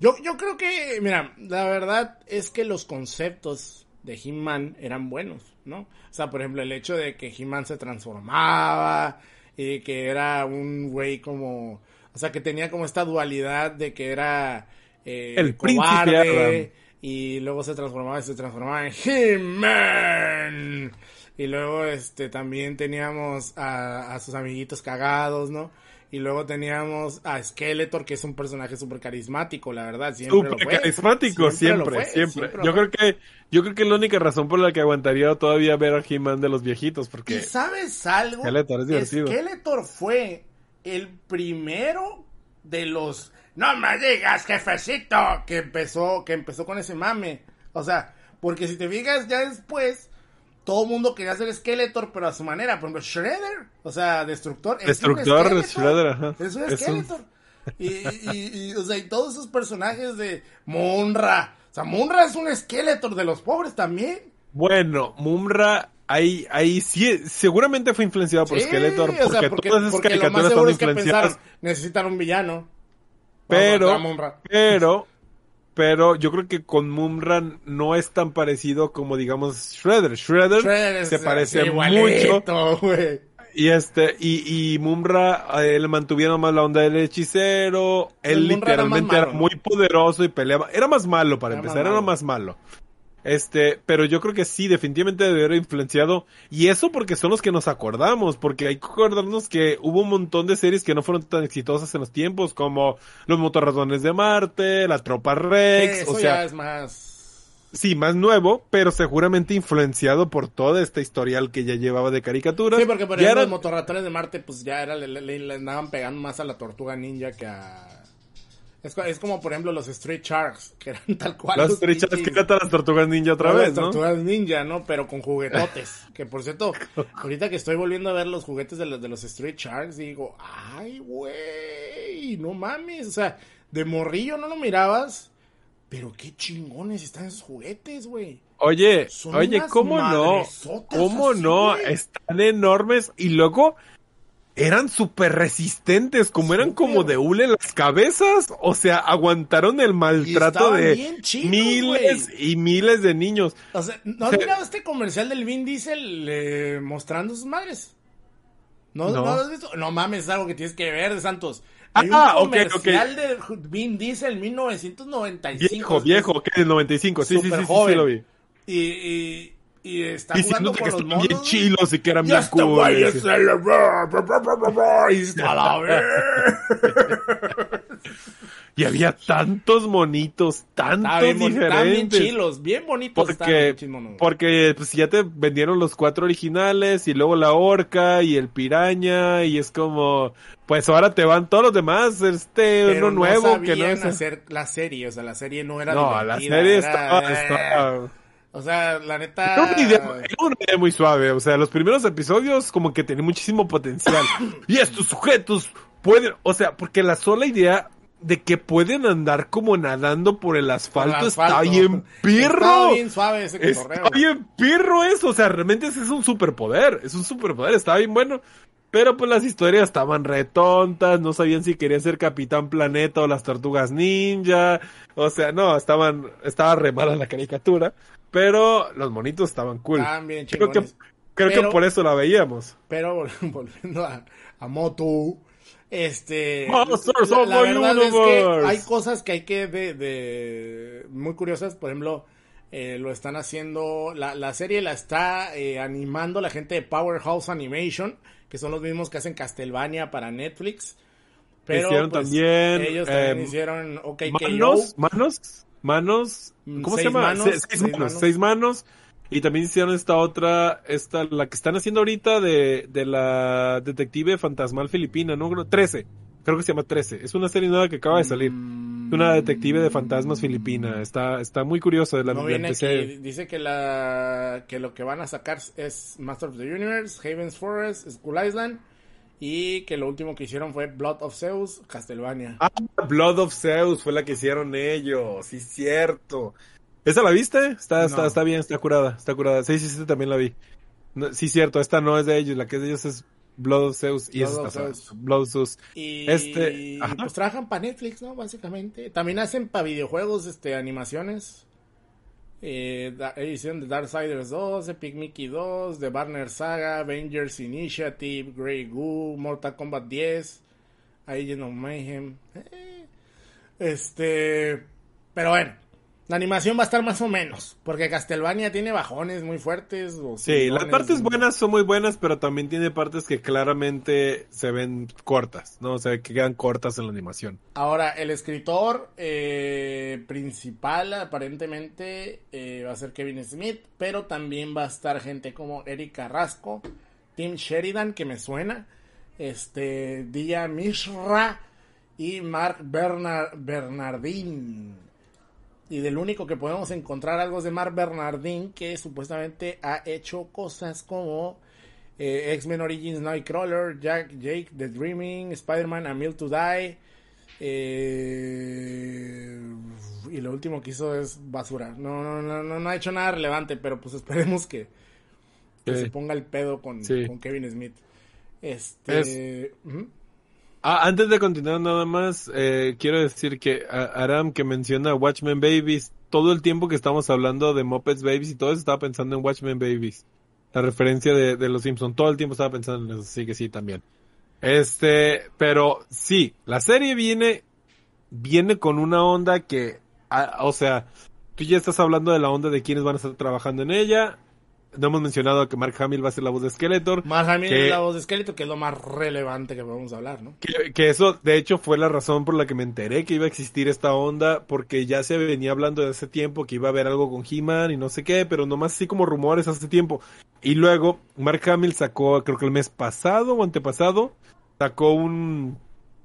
Yo, yo creo que, mira, la verdad es que los conceptos de He-Man eran buenos, ¿no? O sea, por ejemplo, el hecho de que He-Man se transformaba y que era un güey como, o sea, que tenía como esta dualidad de que era eh, El príncipe cobarde Adam. y luego se transformaba y se transformaba en He-Man. Y luego este también teníamos a, a sus amiguitos cagados, ¿no? Y luego teníamos a Skeletor, que es un personaje súper carismático, la verdad, siempre lo Súper fue. carismático, lo siempre, fue, siempre. lo Yo creo que, yo creo que la única razón por la que aguantaría todavía ver a He-Man de los viejitos, ¿Y porque sabes algo? Skeletor es divertido. Skeletor fue el primero de los no me digas jefecito que empezó que empezó con ese mame. O sea, porque si te fijas ya después todo el mundo quería ser Skeletor, pero a su manera. Por ejemplo, Shredder, o sea, Destructor. Destructor, Skeletor. Shredder, ajá. Es un Skeletor. Y, y, y, o sea, y todos esos personajes de Munra. O sea, Munra es un Skeletor de los pobres también. bueno, Mumra ahí, ahí sí, seguramente fue influenciado por Sí, Skeletor, o sea, porque, porque, todas esas porque lo más caricaturas son es que influenciadas. pensaron, necesitan un villano. Pero, Munra. pero, pero yo creo que con Mumra no es tan parecido como digamos Shredder. Shredder, se parece igualito, mucho. Y este, y, y Mumra, eh, le mantuvieron más la onda del hechicero. Él El era literalmente era, muy poderoso y peleaba. Era más malo para Era más empezar, era más malo. Este, pero yo creo que sí, definitivamente debe haber influenciado. Y eso porque son los que nos acordamos, porque hay que acordarnos que hubo un montón de series que no fueron tan exitosas en los tiempos, como Los Motorratones de Marte, La Tropa Rex, Eso o ya sea, es más... sí, más nuevo, pero seguramente influenciado por toda esta historial que ya llevaba de caricaturas. Sí, porque por Ya ejemplo era- los motorratones de Marte, pues ya era, le, le- le andaban pegando más a la tortuga ninja que a... Es, es como por ejemplo los Street Sharks, que eran tal cual. Las los estrechas que pinches- tratan las tortugas ninja otra las vez, ¿no? tortugas ninja, ¿no? Pero con juguetotes. que por cierto, ahorita que estoy volviendo a ver los juguetes de los, de los Street Sharks, digo, ay, güey, no mames. O sea, de morrillo no lo mirabas, pero qué chingones están esos juguetes, güey. Oye, Son oye, ¿cómo no? ¿Cómo así, no? Están enormes y luego eran súper resistentes, como eran como de hule las cabezas, o sea, aguantaron el maltrato de miles y miles de niños. O sea, ¿no has mirado este comercial del Vin Diesel eh, mostrando sus madres? ¿No, No. ¿No lo has visto? No mames, es algo que tienes que ver de Santos. Ah, Hay un ok, ok. comercial de Vin Diesel 1995. Viejo, viejo, que del 95, sí, sí, sí, sí, sí, lo vi. Y, y, y está jugando con que los monos. bien chilos y que eran Y bien este güey cool. es el... Y dices, "A la ver". Y había tantos monitos, tantos Está bien, están bien diferentes. chilos, bien bonitos. Porque, monos. porque pues ya te vendieron los cuatro originales y luego la orca y el piraña y es como, pues ahora te van todos los demás, este, Pero uno no nuevo que no es... hacer la serie, o sea, la serie no era No, la serie era- estaba, estaba- O sea, la neta... Era una, idea, era una idea muy suave, o sea, los primeros episodios como que tenían muchísimo potencial. y estos sujetos pueden, o sea, porque la sola idea de que pueden andar como nadando por el asfalto, Por el está bien pirro. Está bien suave ese cotorreo. Está bien pirro eso, o sea, realmente ese es un superpoder, es un superpoder, estaba bien bueno. Pero pues las historias estaban retontas, no sabían si querían ser Capitán Planeta o las Tortugas Ninja, o sea, no, estaban, estaba re mala la caricatura, pero los monitos estaban cool. Estaban bien creo que, creo Pero- que por eso la veíamos. Pero vol- volviendo a, a Motu, este, Monsters la, la the verdad es que hay cosas que hay que de, de muy curiosas, por ejemplo, eh, lo están haciendo, la, la serie la está eh, animando la gente de Powerhouse Animation, que son los mismos que hacen Castlevania para Netflix. Pero Hicieron pues, también, ellos también eh, hicieron OK Manos, manos, manos, Mm, ¿cómo se llama? manos, Se- seis, seis manos, manos. seis manos. Y también hicieron esta otra, esta, la que están haciendo ahorita de, de la detective fantasmal filipina, ¿no? Creo- 13. Creo que se llama 13. Es una serie nueva que acaba de salir. Mm, Una detective de fantasmas filipina. Está, está muy curioso de la, No la viene empecé. aquí, dice que la que lo que van a sacar es Master of the Universe, Haven's Forest, Skull Island y que lo último que hicieron fue Blood of Zeus, Castlevania. Ah, Blood of Zeus fue la que hicieron ellos. Sí, cierto. ¿Esa la viste? Está, está, No. está bien, está curada, está curada. Sí, sí, sí, también la vi. No, sí, cierto, esta no es de ellos, la que es de ellos es Blood of Zeus y Blood of. Zeus. Blood of Zeus. Y este, ajá. pues trabajan para Netflix, ¿no? Básicamente. También hacen para videojuegos, este, animaciones. Eh, edición de Darksiders 2, Epic Mickey 2, The Barner Saga, Avengers Initiative, Grey Goo, Mortal Kombat 10, Agent of Mayhem. Eh, este, pero bueno, la animación va a estar más o menos, porque Castlevania tiene bajones muy fuertes. o Sí, las partes buenas son muy buenas, pero también tiene partes que claramente se ven cortas, ¿no? O sea, que quedan cortas en la animación. Ahora, el escritor eh, principal aparentemente eh, va a ser Kevin Smith, pero también va a estar gente como Eric Carrasco, Tim Sheridan, que me suena, este, Dia Mishra y Mark Bernard, Bernardin. Y del único que podemos encontrar algo es de Mark Bernardin, que supuestamente ha hecho cosas como eh, X-Men Origins Nightcrawler, Jack, Jake, The Dreaming, Spider-Man, A Mill to Die. eh, y lo último que hizo es basura. No, no, no, no, no ha hecho nada relevante, pero pues esperemos que, se ponga el pedo con, Sí. con Kevin Smith. Este. Ah, antes de continuar nada más, eh, quiero decir que Aram que menciona Watchmen Babies, todo el tiempo que estamos hablando de Muppets Babies y todo eso estaba pensando en Watchmen Babies. La referencia de, de los Simpsons, todo el tiempo estaba pensando en eso, sí que sí también. Este, pero sí, la serie viene, viene con una onda que, ah, o sea, tú ya estás hablando de la onda de quiénes van a estar trabajando en ella. No hemos mencionado que Mark Hamill va a ser la voz de Skeletor. Mark Hamill Que- es la voz de Esqueleto, que es lo más relevante que podemos hablar, ¿no? Que, que eso, de hecho, fue la razón por la que me enteré que iba a existir esta onda, porque ya se venía hablando de hace tiempo que iba a haber algo con He-Man y no sé qué, pero nomás así como rumores hace tiempo. Y luego, Mark Hamill sacó, creo que el mes pasado o antepasado, sacó un,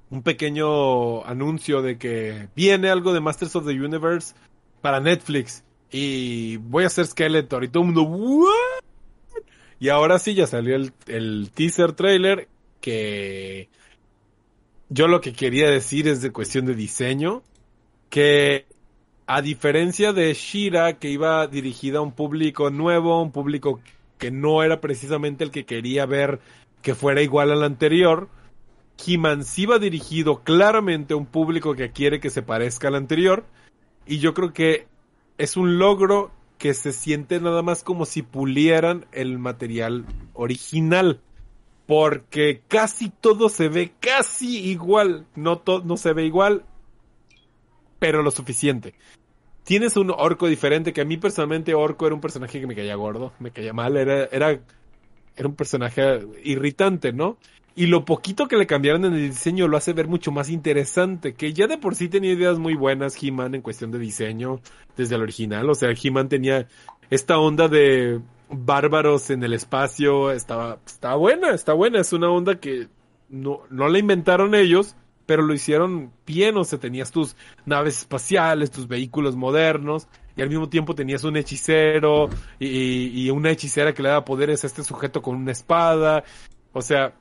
un pequeño anuncio de que viene algo de Masters of the Universe para Netflix. Y voy a hacer Skeletor. Y todo el mundo. Y ahora sí ya salió el, el teaser trailer que yo lo que quería decir es de cuestión de diseño, que a diferencia de Shira, que iba dirigida a un público nuevo, un público que no era precisamente el que quería ver que fuera igual al anterior. He-Man sí va dirigido claramente a un público que quiere que se parezca al anterior. Y yo creo que es un logro que se siente nada más como si pulieran el material original. Porque casi todo se ve casi igual. No, no se ve igual, pero lo suficiente. Tienes un orco diferente, que a mí personalmente orco era un personaje que me caía gordo, me caía mal, era, era, era un personaje irritante, ¿no? Y lo poquito que le cambiaron en el diseño lo hace ver mucho más interesante, que ya de por sí tenía ideas muy buenas He-Man en cuestión de diseño desde el original, o sea, He-Man tenía esta onda de bárbaros en el espacio, estaba, estaba buena, está buena, es una onda que no, no la inventaron ellos, pero lo hicieron bien, o sea, tenías tus naves espaciales, tus vehículos modernos, y al mismo tiempo tenías un hechicero y, y, una hechicera que le daba poderes a este sujeto con una espada, o sea,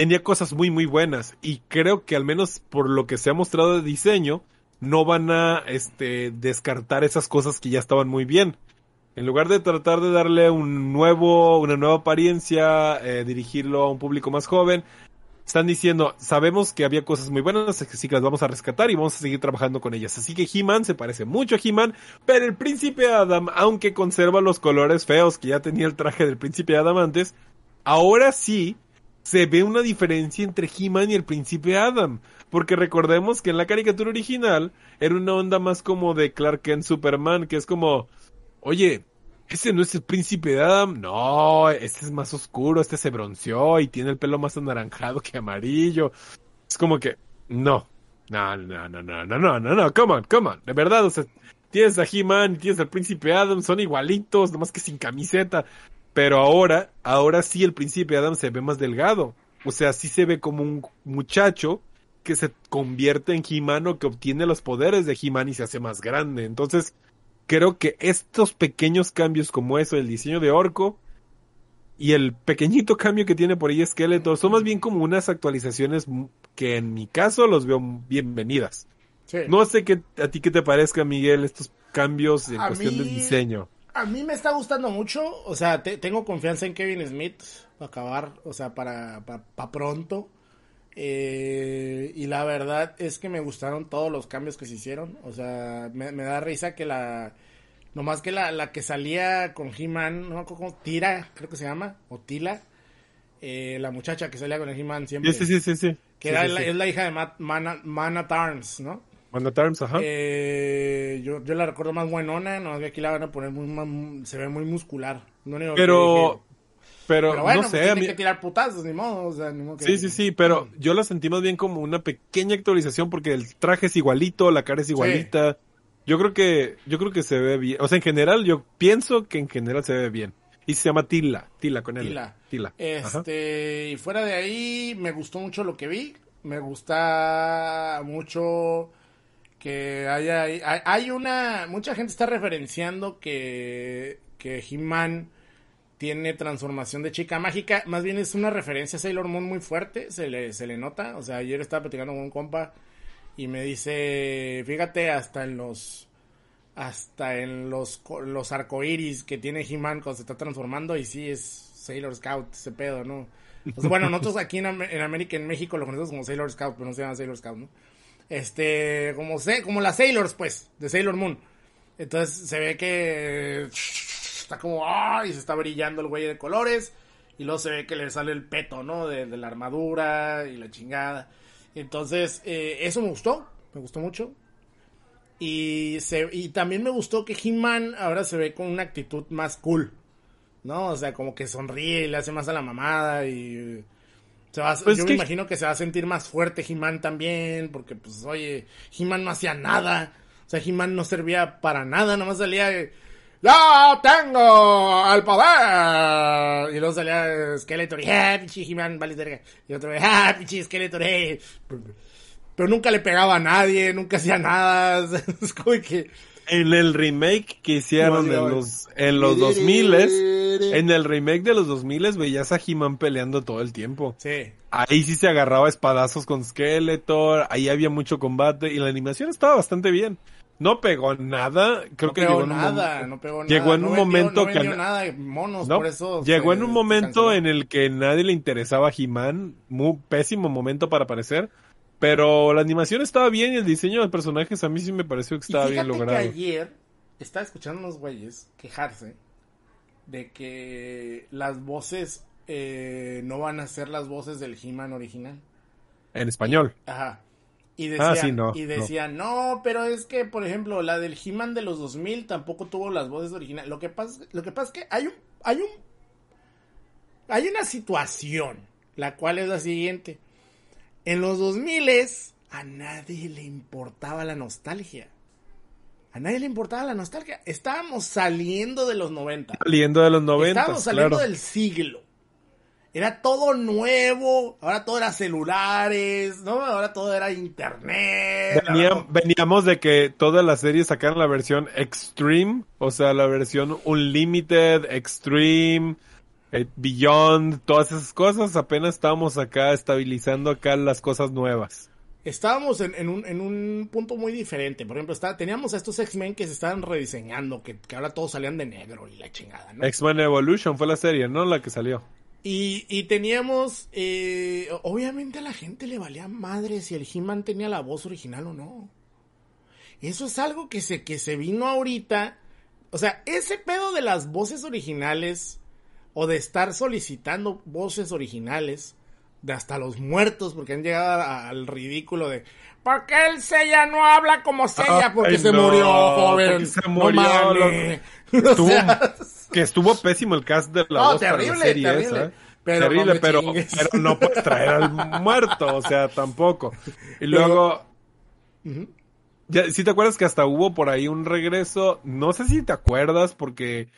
tenía cosas muy muy buenas y creo que al menos por lo que se ha mostrado de diseño no van a este descartar esas cosas que ya estaban muy bien. En lugar de tratar de darle un nuevo, una nueva apariencia, eh, dirigirlo a un público más joven, están diciendo, sabemos que había cosas muy buenas, así que las vamos a rescatar y vamos a seguir trabajando con ellas. Así que He-Man se parece mucho a He-Man, pero el príncipe Adam, aunque conserva los colores feos que ya tenía el traje del príncipe Adam antes, ahora sí se ve una diferencia entre He-Man y el príncipe Adam. Porque recordemos que en la caricatura original era una onda más como de Clark Kent Superman, que es como, oye, ese no es el príncipe Adam, no, este es más oscuro, este se bronceó y tiene el pelo más anaranjado que amarillo. Es como que, no, no, no, no, no, no, no, no, no, come on, come on, de verdad, o sea, tienes a He-Man y tienes al príncipe Adam, son igualitos, nomás que sin camiseta. Pero ahora, ahora sí el príncipe Adam se ve más delgado. O sea, sí se ve como un muchacho que se convierte en He-Man o que obtiene los poderes de He-Man y se hace más grande. Entonces, creo que estos pequeños cambios como eso, el diseño de Orco y el pequeñito cambio que tiene por ahí Skeletor, son más bien como unas actualizaciones que en mi caso los veo bienvenidas. No sé qué, a ti qué te parezca, Miguel, estos cambios en cuestión de diseño a mí me está gustando mucho. O sea, tengo confianza en Kevin Smith para acabar, o sea, para, para, pronto. Eh, y la verdad es que me gustaron todos los cambios que se hicieron. O sea, me, da risa que la. Nomás que la, la que salía con He-Man, no como Tira, creo que se llama, o Tila. Eh, la muchacha que salía con el He-Man siempre. Sí, sí, sí, sí. Que es la hija de Mana, Mana Tarns, ¿no? Ajá. Eh, yo, yo la recuerdo más buenona, no, aquí la van a poner muy, se ve muy muscular. pero, pero, no pues sé. tiene que tirar putazos, ni modo, Sí, sí, sí, pero yo la sentí más bien como una pequeña actualización porque el traje es igualito, la cara es igualita. Yo creo que, yo creo que se ve bien. O sea, en general, yo pienso que en general se ve bien. Y se llama Tila, Tila con él. Tila. Tila. Este, y fuera de ahí, me gustó mucho lo que vi. Me gusta mucho que haya, hay, una, mucha gente está referenciando que, que He-Man tiene transformación de chica mágica, más bien es una referencia a Sailor Moon muy fuerte, se le, se le nota, o sea, ayer estaba platicando con un compa y me dice, fíjate, hasta en los, hasta en los, los arcoiris que tiene He-Man cuando se está transformando y sí es Sailor Scout ese pedo, ¿no? bueno, nosotros aquí en, en América, en México lo conocemos como Sailor Scout, pero no se llama Sailor Scout, ¿no? Este, como sé, como las Sailors, pues, de Sailor Moon. Entonces se ve que está como, ¡ay! se está brillando el güey de colores. Y luego se ve que le sale el peto, ¿no? De, la armadura y la chingada. Entonces, eh, eso me gustó, me gustó mucho. Y, se, y también me gustó que He-Man ahora se ve con una actitud más cool, ¿no? O sea, como que sonríe y le hace más a la mamada y pues yo me imagino que se va a sentir más fuerte He-Man también, porque pues oye, He-Man no hacía nada. O sea, He-Man no servía para nada, nomás salía... ¡Ya tengo al poder! Y luego salía Skeletor y ¡ah, pinche He-Man, vale verga! Y otro vez ¡ah, pinche Skeletor, eh! Pero nunca le pegaba a nadie, nunca hacía nada. es como que... En el remake que hicieron en los, en los 2000 en el remake de los 2000 veías a He-Man peleando todo el tiempo. Sí. Ahí sí se agarraba espadazos con Skeletor, ahí había mucho combate y la animación estaba bastante bien. no pegó nada. Creo no que pegó llegó en un nada, momento- no pegó llegó nada. en no un vendió- momento no que nada monos, ¿no? por eso Llegó se- en un momento en el que nadie le interesaba a He-Man, muy pésimo momento para aparecer, pero la animación estaba bien y el diseño de personajes a mí sí me pareció que Y estaba bien logrado. que ayer estaba escuchando a unos güeyes quejarse de que las voces eh, no van a ser las voces del He-Man original. En español. Ajá. Y decían, Ah, sí, no, y decían no. pero es que, por ejemplo, la del He-Man de los 2000 tampoco tuvo las voces originales. Lo que pasa, lo que pasa es que hay un, hay un, hay una situación, la cual es la siguiente. En los 2000 a nadie le importaba la nostalgia. A nadie le importaba la nostalgia. Estábamos saliendo de los 90. Saliendo de los 90, Estábamos saliendo claro. del siglo. Era todo nuevo, ahora todo era celulares, ¿no? Ahora todo era internet. Venía- ahora todo- veníamos de que todas las series sacaran la versión Extreme, o sea, la versión Unlimited, Extreme, eh, Beyond, todas esas cosas. Apenas estábamos acá estabilizando acá las cosas nuevas. Estábamos en, en un, en un punto muy diferente. Por ejemplo, está, teníamos a estos X-Men que se estaban rediseñando, que, que ahora todos salían de negro y la chingada, ¿no? X-Men Evolution fue la serie, ¿no? La que salió. Y, y teníamos, eh, obviamente a la gente le valía madre si el He-Man tenía la voz original o no. Eso es algo que se, que se vino ahorita. O sea, ese pedo de las voces originales o de estar solicitando voces originales de hasta los muertos porque han llegado al ridículo de ¿Por qué el Sella no habla como Sella? Porque Ay, se no, murió, joven. porque se No murió, mames. Estuvo- Que estuvo pésimo el cast de la No, voz para la serie terrible. esa. ¿eh? Pero terrible, no pero, no puedes traer al muerto, o sea, tampoco. Y luego, ya, si te acuerdas que hasta hubo por ahí un regreso, no sé si te acuerdas, porque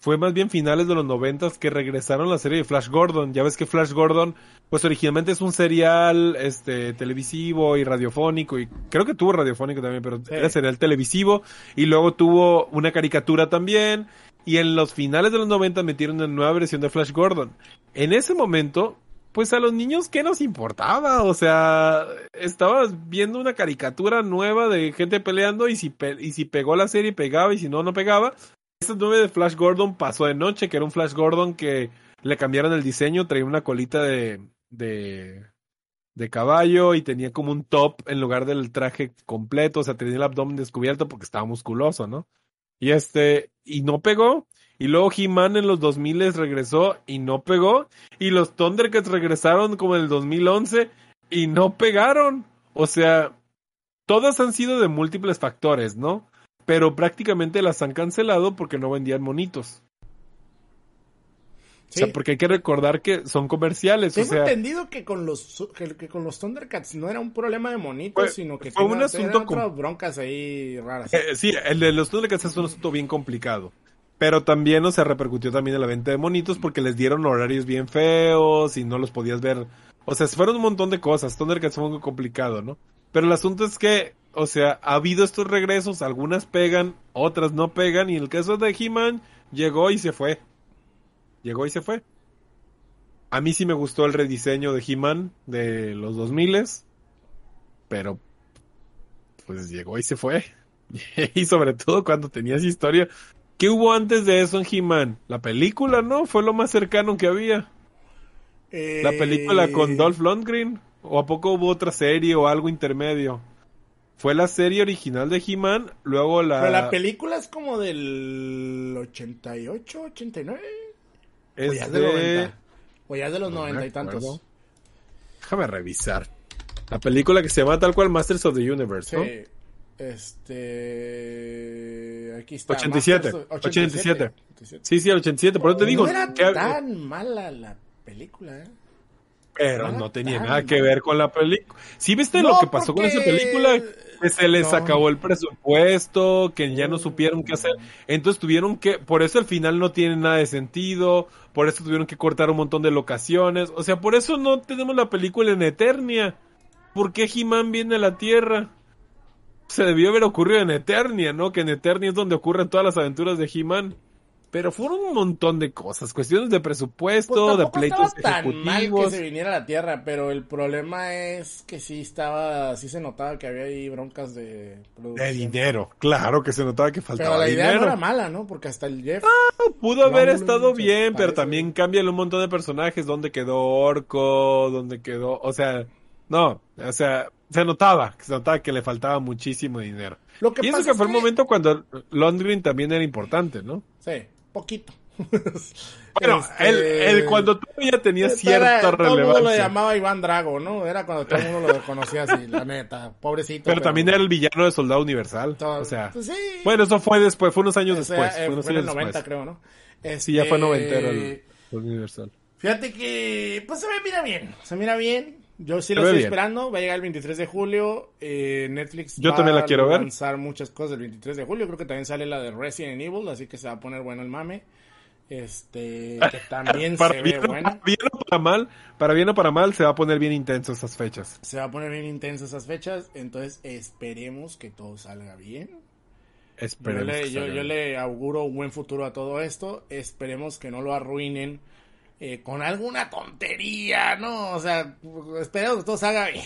fue más bien finales de los noventas que regresaron la serie de Flash Gordon. Ya ves que Flash Gordon, pues originalmente es un serial, este, televisivo y radiofónico, y creo que tuvo radiofónico también, pero Sí. era serial televisivo, y luego tuvo una caricatura también, y en los finales de los 90 metieron una nueva versión de Flash Gordon. En ese momento, pues a los niños, ¿qué nos importaba? O sea, estabas viendo una caricatura nueva de gente peleando y si, pe- y si pegó la serie, pegaba y si no, no pegaba. Este 9 de Flash Gordon pasó de noche, que era un Flash Gordon que le cambiaron el diseño, traía una colita de, de, de caballo y tenía como un top en lugar del traje completo, o sea, tenía el abdomen descubierto porque estaba musculoso, ¿no? Y este, y no pegó. Y luego He-Man en los 2000 regresó y no pegó. Y los Thundercats regresaron como en el 2011 y no pegaron. O sea, todas han sido de múltiples factores, ¿no? Pero prácticamente las han cancelado porque no vendían monitos. Sí. O sea, porque hay que recordar que son comerciales. Tengo o sea, entendido que con los que, que con los Thundercats no era un problema de monitos, Fue- sino que fue un asunto con- otras broncas ahí raras. Eh, sí, el de los Thundercats es un asunto bien complicado. Pero también, o sea, repercutió también en la venta de monitos porque les dieron horarios bien feos y no los podías ver. O sea, fueron un montón de cosas. Thundercats fue muy complicado, ¿no? Pero el asunto es que, o sea, ha habido estos regresos, algunas pegan, otras no pegan, y en el caso de He-Man, llegó y se fue. Llegó y se fue. A mí sí me gustó el rediseño de He-Man de los 2000 pero pues llegó y se fue. y sobre todo cuando tenías historia. ¿Qué hubo antes de eso en He-Man? La película, ¿no? Fue lo más cercano que había. La película Eh, con Dolph Lundgren. ¿O a poco hubo otra serie o algo intermedio? Fue la serie original de He-Man, luego la... Pero la película es como del 88, 89. es o ya es de- 90. O ya es de los No me 90 y tantos. Déjame revisar. La película que se llama tal cual Masters of the Universe, ¿no? Sí. Este. Aquí está. 87, Masters of- 87. Sí, sí, el 87, por eso te digo. No era que- tan mala la película, ¿eh? Pero no tenía nada que ver con la película. ¿Sí viste No, lo que pasó con esa película? Que se les No. acabó el presupuesto, que ya no supieron qué hacer. Entonces tuvieron que, por eso al final no tiene nada de sentido, por eso tuvieron que cortar un montón de locaciones. O sea, por eso no tenemos la película en Eternia. ¿Por qué He-Man viene a la Tierra? Se debió haber ocurrido en Eternia, ¿no? Que en Eternia es donde ocurren todas las aventuras de He-Man. Pero fueron un montón de cosas, cuestiones de presupuesto, Pues de pleitos estaba tan mal que ejecutivos. se viniera a la Tierra, pero el problema es que sí estaba, sí se notaba que había ahí broncas de producción. De dinero, claro que se notaba que Pero faltaba la idea dinero. no era mala, ¿no? Porque hasta el Jeff... Pudo haber estado bien, pero también bien. cambia un montón de personajes. ¿Dónde quedó Orco? ¿Dónde quedó? O sea, no, o sea, se notaba, se notaba que le faltaba muchísimo dinero. Lo que y eso pasa que fue el que- momento cuando Londrin también era importante, ¿no? Sí, poquito. Bueno, Este, él, él cuando todavía tenía era- cierta Todo el mundo lo relevancia. llamaba Iván Drago, ¿no? Era cuando todo el mundo lo conocía así, la neta. Pobrecito. Pero también era el villano de Soldado Universal. todo- O sea, pues sí. bueno, eso fue después, fue unos años O sea, después. eh, Fue unos fue en el años 90, después. creo, ¿no? Sí, ya fue Este, noventero el Soldado Universal. Fíjate que, pues se me mira bien, se mira bien. Yo sí lo estoy bien. esperando, va a llegar el 23 de julio. Eh, Netflix Yo va también la quiero a ver. lanzar muchas cosas el 23 de julio. Creo que también sale la de Resident Evil, así que se va a poner bueno el mame. Este, que también Para se bien, ve bueno. para bien o para mal, para bien o para mal, se va a poner bien intenso esas fechas. Se va a poner bien intenso esas fechas, entonces esperemos que todo salga bien. Yo Esperemos. le, yo, yo le auguro un buen futuro a todo esto. Esperemos que no lo arruinen eh, con alguna tontería, ¿no? O sea, esperemos que todo salga bien.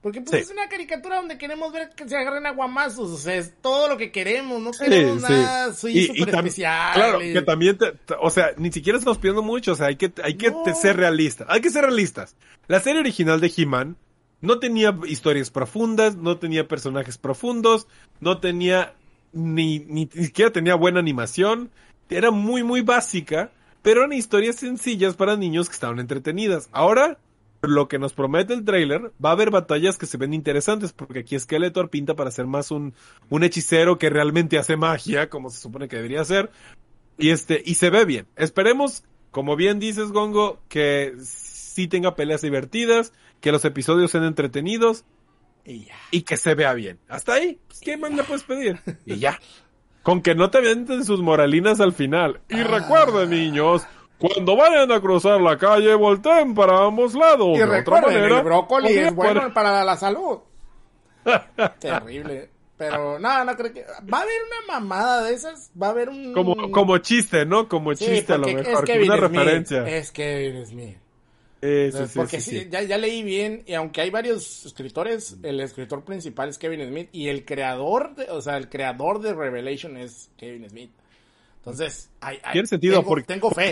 Porque pues Sí. es una caricatura donde queremos ver que se agarren aguamazos. O sea, es todo lo que queremos. No queremos nada Y- y súper tam- especial. Claro, que también, te- o sea, ni siquiera estamos pidiendo mucho, o sea, hay que, hay que No. ser realistas, hay que ser realistas. La serie original de He-Man no tenía historias profundas, no tenía personajes profundos, no tenía ni, ni, ni siquiera tenía buena animación, era muy, muy básica, pero eran historias sencillas para niños que estaban entretenidas. Ahora, lo que nos promete el trailer, va a haber batallas que se ven interesantes, porque aquí Skeletor pinta para ser más un, un hechicero que realmente hace magia, como se supone que debería ser. Y este, y se ve bien. Esperemos, como bien dices, Gongo, que sí tenga peleas divertidas, que los episodios sean entretenidos y ya. y que se vea bien. Hasta ahí, pues, ¿qué más le puedes pedir? Y ya. Con que no te avienten sus moralinas al final. Y Ah. recuerden, niños, cuando vayan a cruzar la calle, volteen para ambos lados. Y De otra manera, el brócoli es bueno para la salud. Terrible. Pero no, no creo que... Va a haber una mamada de esas. Va a haber un... Como, como chiste, ¿no? Como Sí, chiste a lo mejor, es Kevin una Smith, referencia. Es Kevin Smith. Eh, sí, sí, porque sí. Ya, ya leí bien, y aunque hay varios escritores, el escritor principal es Kevin Smith, y el creador, de, o sea, el creador de Revelation es Kevin Smith. Entonces, hay, hay- Tiene sentido tengo, porque tengo fe.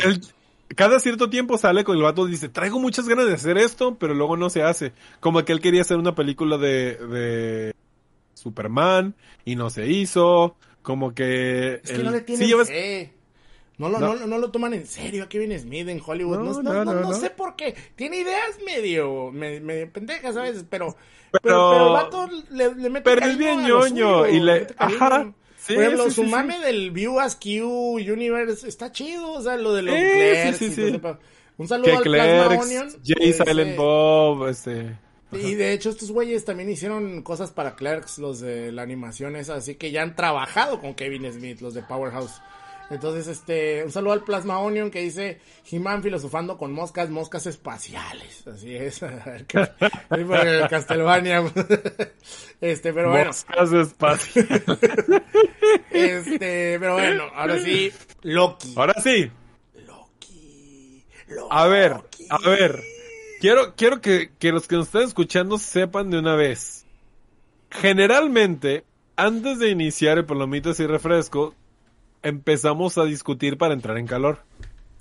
cada cierto tiempo sale con el vato y dice, traigo muchas ganas de hacer esto, pero luego no se hace. Como que él quería hacer una película de, de Superman y no se hizo. Como que... Es que el- no le sí, tienen fe. No lo, No. no. no lo toman en serio a Kevin Smith en Hollywood. No, No, no, no, no, no, no no. sé por qué. Tiene ideas medio, medio, medio pendejas a veces, pero, Pero- pero, pero el vato le, le mete pero es bien ñoño, y le- cariño. ajá, sí, Por ejemplo, sí, su sí, mame del View Askew Universe está chido, o sea, lo de los Clerks. Un saludo Que al Plasma Clerks, Onion. Jay Silent Bob, este... y de hecho estos güeyes también hicieron cosas para Clerks, los de la animación esa, así que ya han trabajado con Kevin Smith, los de Powerhouse. Entonces, este, un saludo al Plasma Onion que dice, He-Man filosofando con moscas, moscas espaciales. Así es. Castlevania. Este, pero bueno, Moscas espacio. este, pero bueno, ahora sí, Loki. Ahora sí, Loki. Loki. A ver, a ver. Quiero, quiero que, que los que nos están escuchando sepan de una vez. Generalmente, antes de iniciar el palomitas y refresco, empezamos a discutir para entrar en calor.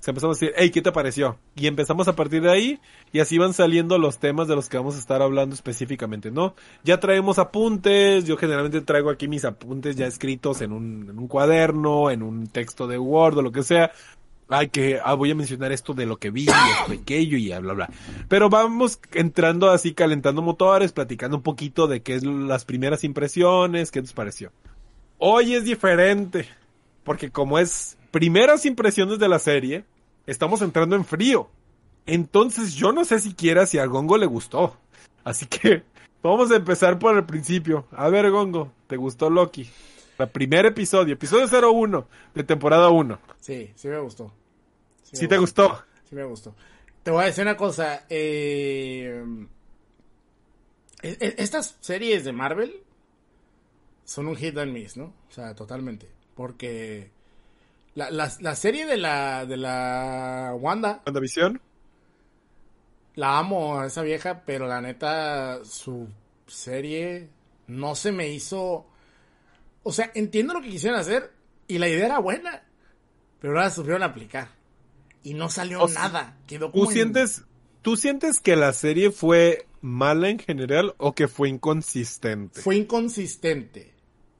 O sea, empezamos a decir, hey, ¿qué te pareció? Y empezamos a partir de ahí, y así van saliendo los temas de los que vamos a estar hablando específicamente, ¿no? Ya traemos apuntes, yo generalmente traigo aquí mis apuntes ya escritos en un, cuaderno, en un texto de Word o lo que sea, ay, que ah, voy a mencionar esto de lo que vi, esto, aquello y bla, bla. Pero vamos entrando así, calentando motores, platicando un poquito de qué es las primeras impresiones, qué nos pareció. Hoy es diferente, porque como es primeras impresiones de la serie, estamos entrando en frío. Entonces yo no sé siquiera si a Gongo le gustó. Así que vamos a empezar por el principio. A ver, Gongo, ¿te gustó Loki? El primer episodio, episodio 01 de temporada 1. Sí, sí me gustó. ¿Sí me te gustó? Sí me gustó. Te voy a decir una cosa. eh, e- e- estas series de Marvel son un hit and miss, ¿no? O sea, totalmente. Porque La, la, la serie de la, de la Wanda, ¿WandaVision? la amo a esa vieja, pero la neta, su serie no se me hizo... O sea, entiendo lo que quisieron hacer y la idea era buena, pero ahora la supieron aplicar. Y no salió O sea, nada. Quedó ¿Tú como en- sientes, ¿Tú sientes que la serie fue mala en general o que fue inconsistente? Fue inconsistente.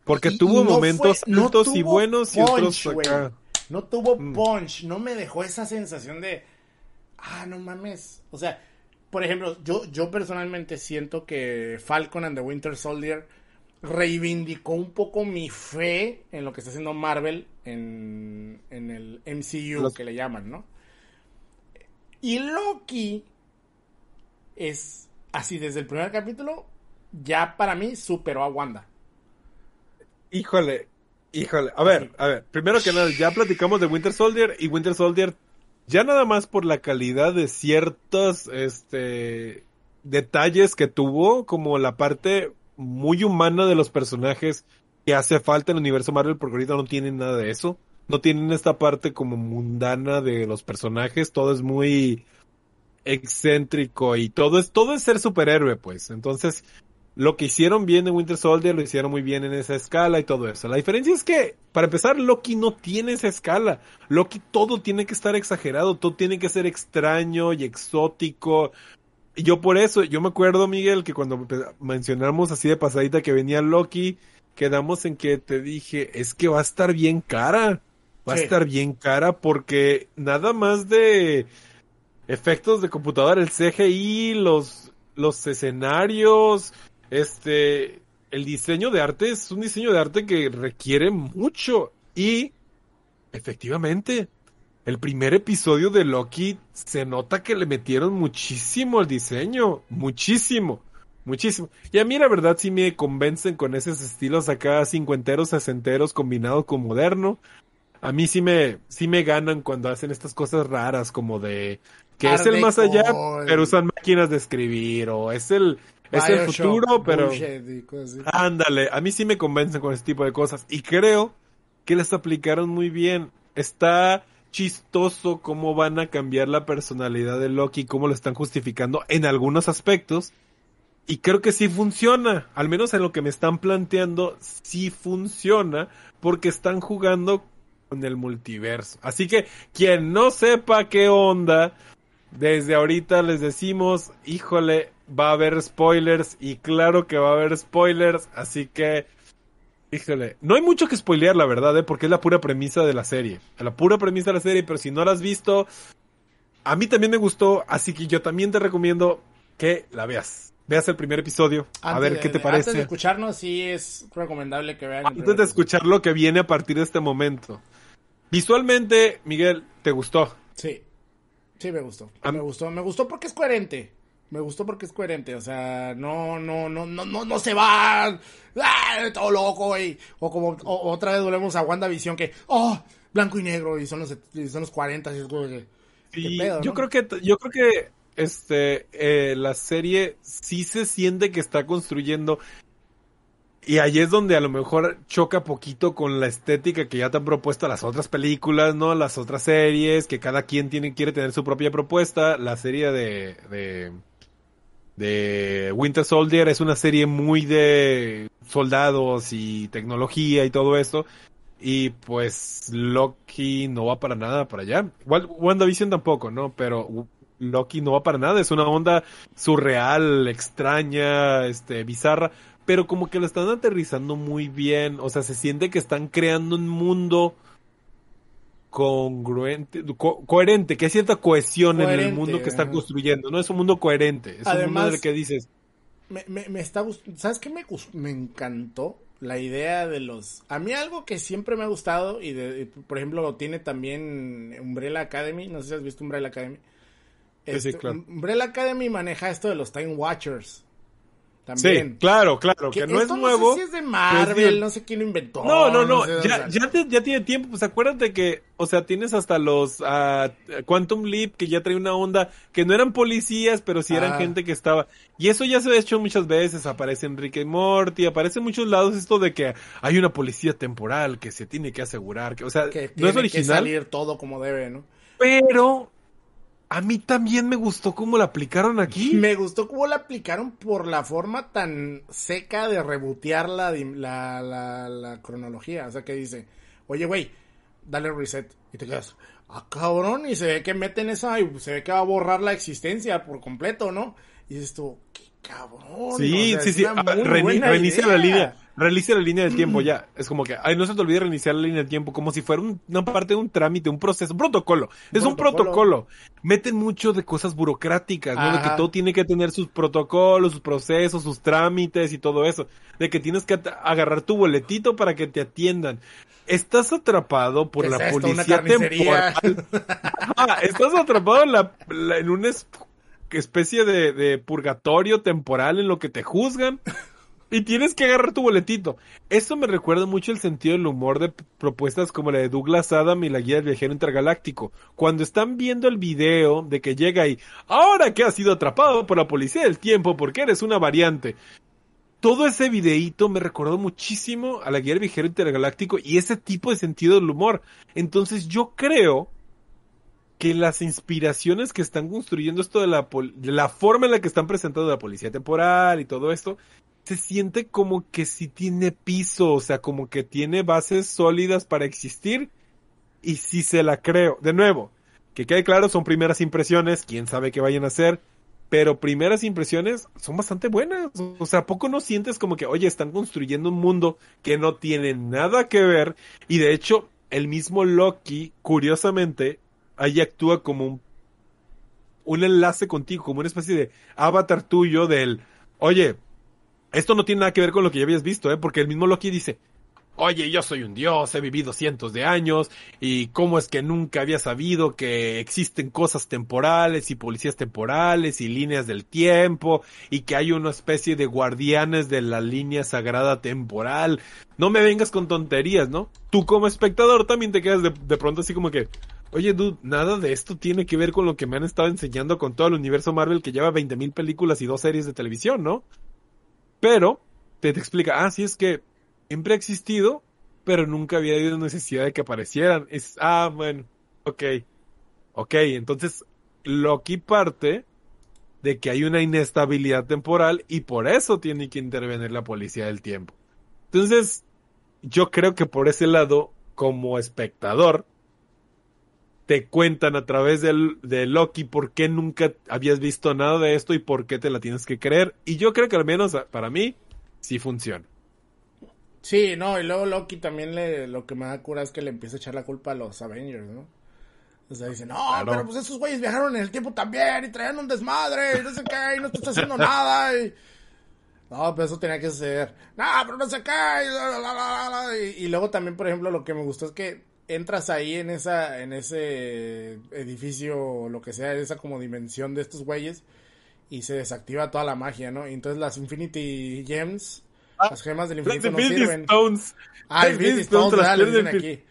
Porque Y- tuvo y no momentos fue- no y buenos y otros acá. No tuvo Mm. punch, no me dejó esa sensación de, ah, no mames. O sea, por ejemplo, yo, yo personalmente siento que Falcon and the Winter Soldier reivindicó un poco mi fe en lo que está haciendo Marvel en, en el MCU Los- que le llaman, ¿no? Y Loki es así desde el primer capítulo, ya para mí superó a Wanda. Híjole, híjole. A ver, a ver. Primero que nada, ya platicamos de Winter Soldier y Winter Soldier, ya nada más por la calidad de ciertos, este, detalles que tuvo, como la parte muy humana de los personajes que hace falta en el universo Marvel, porque ahorita no tienen nada de eso. No tienen esta parte como mundana de los personajes, todo es muy excéntrico y todo es, todo es ser superhéroe, pues. Entonces, lo que hicieron bien en Winter Soldier lo hicieron muy bien en esa escala y todo eso. La diferencia es que, para empezar, Loki no tiene esa escala. Loki todo tiene que estar exagerado, todo tiene que ser extraño y exótico. Y yo por eso, yo me acuerdo, Miguel, que cuando mencionamos así de pasadita que venía Loki, quedamos en que te dije, es que va a estar bien cara. Va Sí. a estar bien cara porque nada más de efectos de computadora, el CGI, los, los escenarios, este, el diseño de arte es un diseño de arte que requiere mucho y efectivamente el primer episodio de Loki se nota que le metieron muchísimo al diseño, muchísimo, muchísimo. Y a mí la verdad sí me convencen con esos estilos acá cincuenteros, sesenteros combinados con moderno. A mí sí me, sí me ganan cuando hacen estas cosas raras como de que Art es el más allá, pero usan máquinas de escribir o es el, es el futuro, pero. Ándale, a mí sí me convencen con ese tipo de cosas y creo que les aplicaron muy bien. Está chistoso cómo van a cambiar la personalidad de Loki, cómo lo están justificando en algunos aspectos. Y creo que sí funciona, al menos en lo que me están planteando, sí funciona, porque están jugando con el multiverso. Así que quien no sepa qué onda, desde ahorita les decimos, híjole, va a haber spoilers y claro que va a haber spoilers, así que, híjole, no hay mucho que spoilear la verdad, ¿eh? porque es la pura premisa de la serie, la pura premisa de la serie, pero si no la has visto, a mí también me gustó, así que yo también te recomiendo que la veas. Veas el primer episodio, a ver de- qué te de- Antes de parece. escucharnos, sí es recomendable que vean. Antes de escuchar lo que viene a partir de este momento. Visualmente, Miguel, ¿te gustó? Sí. Sí, me gustó. A- Me gustó. Me gustó porque es coherente. Me gustó porque es coherente. O sea, no, no, no, no, no, no se va. ¡ah! Todo loco, y O como o- otra vez volvemos a WandaVision que, oh, blanco y negro, y son los, y son los 40, y es como que. Sí, ¿Qué pedo, yo creo que yo creo que este eh, la serie sí se siente que está construyendo y ahí es donde a lo mejor choca poquito con la estética que ya te han propuesto las otras películas, ¿no? Las otras series, que cada quien tiene, quiere tener su propia propuesta. La serie de, de, de Winter Soldier es una serie muy de soldados y tecnología y todo esto. Y pues Loki no va para nada para allá. WandaVision tampoco, ¿no? Pero Loki no va para nada. Es una onda surreal, extraña, este, bizarra. Pero como que lo están aterrizando muy bien. O sea, se siente que están creando un mundo congruente, co- coherente, que hay cierta cohesión en el mundo que están construyendo. No es un mundo coherente. Es un mundo Además- que dices, Me, me, me está gustando. ¿Sabes qué me, me encantó? La idea de los. A mí algo que siempre me ha gustado, y de, por ejemplo lo tiene también Umbrella Academy. No sé si has visto Umbrella Academy. Sí, sí, Este, claro. Umbrella Academy maneja esto de los Time Watchers. También. Sí, claro, claro, que, no es nuevo. No sé si es de Marvel, no sé quién lo inventó. No, no, no, sé, o ya, sea, ya, te- ya tiene tiempo, pues acuérdate que, o sea, tienes hasta los ah, Quantum Leap que ya trae una onda, que no eran policías, pero sí eran Ah. gente que estaba, y eso ya se ha hecho muchas veces, aparece Enrique y Morty, aparece en muchos lados esto de que hay una policía temporal que se tiene que asegurar, que, o sea, que no tiene es que original, salir todo como debe, ¿no? pero a mí también me gustó cómo la aplicaron aquí. Me gustó cómo la aplicaron por la forma tan seca de rebotear la, la, la, la cronología. O sea, que dice, oye, güey, dale reset. Y te quedas, ah, cabrón, y se ve que meten esa, y se ve que va a borrar la existencia por completo, ¿no? Y dices tú, qué cabrón. Sí, o sea, sí, sí. Ah, reinicia idea. la línea. Reinicia la línea del tiempo ya. Es como que, ay, no se te olvide reiniciar la línea del tiempo, como si fuera un- una parte de un trámite, un proceso, un protocolo. Es un Protocolo. Meten mucho de cosas burocráticas, ¿no? De que todo tiene que tener sus protocolos, sus procesos, sus trámites y todo eso. De que tienes que agarrar tu boletito para que te atiendan. Estás atrapado por ¿Qué la es esto, una policía temporal. Ah, estás atrapado en, la, la- en especie de, de purgatorio temporal en lo que te juzgan y tienes que agarrar tu boletito. Eso me recuerda mucho el sentido del humor de propuestas como la de Douglas Adam y la guía del viajero intergaláctico. Cuando están viendo el video de que llega ahí, ahora que has sido atrapado por la policía del tiempo porque eres una variante. Todo ese videíto me recordó muchísimo a la guía del viajero intergaláctico y ese tipo de sentido del humor. Entonces yo creo que las inspiraciones que están construyendo esto de la, de la forma en la que están presentando la policía temporal y todo esto, se siente como que sí tiene piso, o sea, como que tiene bases sólidas para existir y sí se la creo. De nuevo, que quede claro, son primeras impresiones, quién sabe qué vayan a hacer, pero primeras impresiones son bastante buenas. O sea, ¿a poco no sientes como que, oye, están construyendo un mundo que no tiene nada que ver y de hecho el mismo Loki, curiosamente, ahí actúa como un, un enlace contigo, como una especie de avatar tuyo del, oye, esto no tiene nada que ver con lo que ya habías visto, ¿eh? Porque el mismo Loki dice, oye, yo soy un dios, he vivido cientos de años, y cómo es que nunca había sabido que existen cosas temporales y policías temporales y líneas del tiempo, y que hay una especie de guardianes de la línea sagrada temporal. No me vengas con tonterías, ¿no? Tú como espectador también te quedas de, de pronto así como que, oye, dude, nada de esto tiene que ver con lo que me han estado enseñando con todo el universo Marvel que lleva 20.000 películas y dos series de televisión, ¿no? Pero te, explica, ah, sí es que siempre ha existido, pero nunca había habido necesidad de que aparecieran. Es, ah, bueno, ok. Ok, entonces Loki parte de que hay una inestabilidad temporal y por eso tiene que intervenir la policía del tiempo. Entonces, yo creo que por ese lado, como espectador, te cuentan a través del, de Loki por qué nunca habías visto nada de esto y por qué te la tienes que creer. Y yo creo que al menos para mí, sí funciona. Sí, no, y luego Loki también le, lo que me da cura es que le empieza a echar la culpa a los Avengers, ¿no? O sea, dice, no, Claro. pero pues esos güeyes viajaron en el tiempo también y traían un desmadre y no sé qué, y no estás haciendo nada y... No, pero eso tenía que suceder. No, pero no sé qué. Y luego también, por ejemplo, lo que me gustó es que entras ahí en esa, en ese edificio, o lo que sea, esa como dimensión de estos güeyes, y se desactiva toda la magia, ¿no? Y entonces las Infinity Gems, las gemas del Las infinito no sirven. Stones. Ah, Las Infinity Stones, las ¿verdad? Le piedras aquí.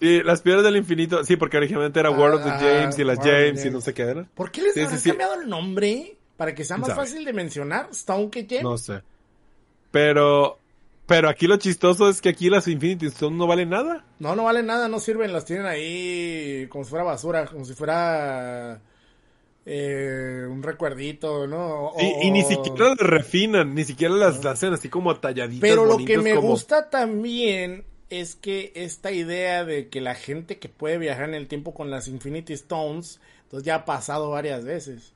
Sí, las piedras del infinito. Sí, porque originalmente era World of the Ah, James y las World James y James. no sé qué era. ¿Por qué les Sí, sí, habrán sí. cambiado el nombre? Para que sea más fácil de mencionar, Stone que Gem. No sé. Pero, pero aquí lo chistoso es que aquí las Infinity Stones no valen nada. No, no vale nada, no sirven, las tienen ahí como si fuera basura, como si fuera eh, un recuerdito, ¿no? O- Y, y ni siquiera las refinan, ni siquiera las hacen así como talladitas. Pero lo que me como- gusta también es que esta idea de que la gente que puede viajar en el tiempo con las Infinity Stones, entonces ya ha pasado varias veces.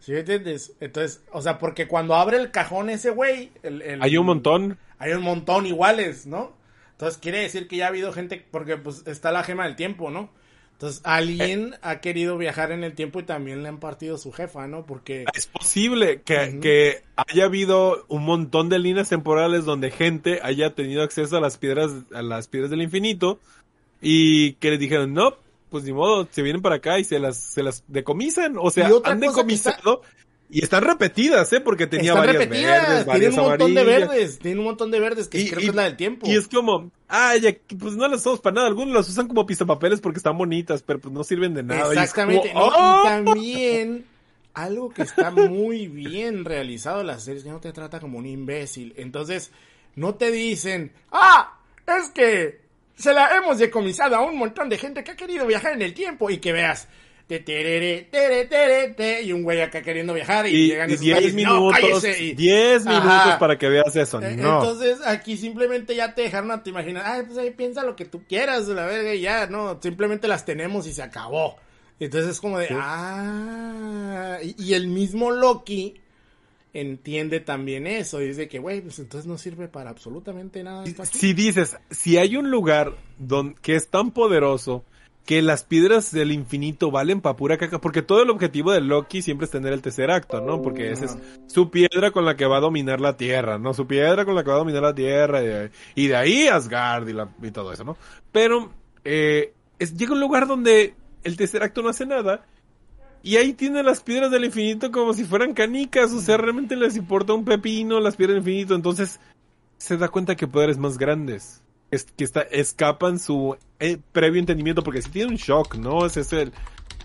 ¿Sí me entiendes? Entonces, o sea, porque cuando abre el cajón ese güey, el- el- Hay un montón. Hay un montón iguales, ¿no? Entonces quiere decir que ya ha habido gente, porque pues está la gema del tiempo, ¿no? Entonces alguien ha querido viajar en el tiempo y también le han partido su jefa, ¿no? Porque... Es posible que, haya habido un montón de líneas temporales donde gente haya tenido acceso a las piedras, a las piedras del infinito y que le dijeron, no, pues ni modo, se vienen para acá y se las, se las decomisan. O sea, han decomisado Y están repetidas, ¿eh? Porque tenía Están varias repetidas, verdes, tienen varias un montón de verdes, tienen un montón de verdes que Y- creo y- que es la del tiempo. Y es como, ay, ya, pues no las usamos para nada. Algunos las usan como pistapapeles porque están bonitas, pero pues no sirven de nada. Y Exactamente. no, ¡oh! Y también algo que está muy bien realizado en la serie es que no te trata como un imbécil. Entonces, no te dicen, ah, es que se la hemos decomisado a un montón de gente que ha querido viajar en el tiempo y que veas. Te, terere, tere, tere, te, y un güey acá queriendo viajar y, Y, llegan y su 10 país, no, minutos, cállese, y- 10 Ajá. minutos para que veas eso. eh, No. Entonces aquí simplemente ya te dejaron a te imaginar, ay, pues ahí piensa lo que tú quieras, la verga, y ya, no, simplemente las tenemos y se acabó. Entonces es como de, Sí. ah, y, y el mismo Loki entiende también eso, y dice que, güey, pues entonces no sirve para absolutamente nada. esto aquí". si dices, si hay un lugar don, que es tan poderoso que las piedras del infinito valen pa' pura caca, porque todo el objetivo de Loki siempre es tener el tercer acto, ¿no? Porque esa es su piedra con la que va a dominar la tierra, ¿no? Su piedra con la que va a dominar la tierra, y de, y de ahí Asgard y, la- y todo eso, ¿no? Pero eh, es, llega un lugar donde el tercer acto no hace nada, y ahí tiene las piedras del infinito como si fueran canicas, o sea, realmente les importa un pepino las piedras del infinito, entonces se da cuenta que poderes más grandes es, que está, escapan su eh, previo entendimiento, porque si tiene un shock, ¿no? Es ese el,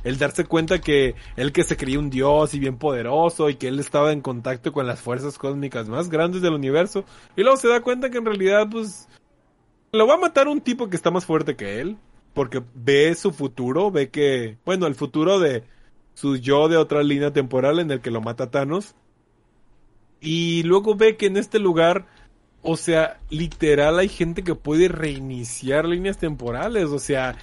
el darse cuenta que él que se creía un dios y bien poderoso y que él estaba en contacto con las fuerzas cósmicas más grandes del universo, y luego se da cuenta que en realidad, pues, lo va a matar un tipo que está más fuerte que él, porque ve su futuro, ve que, bueno, el futuro de su yo de otra línea temporal en el que lo mata Thanos, y luego ve que en este lugar, o sea, literal hay gente que puede reiniciar líneas temporales, o sea,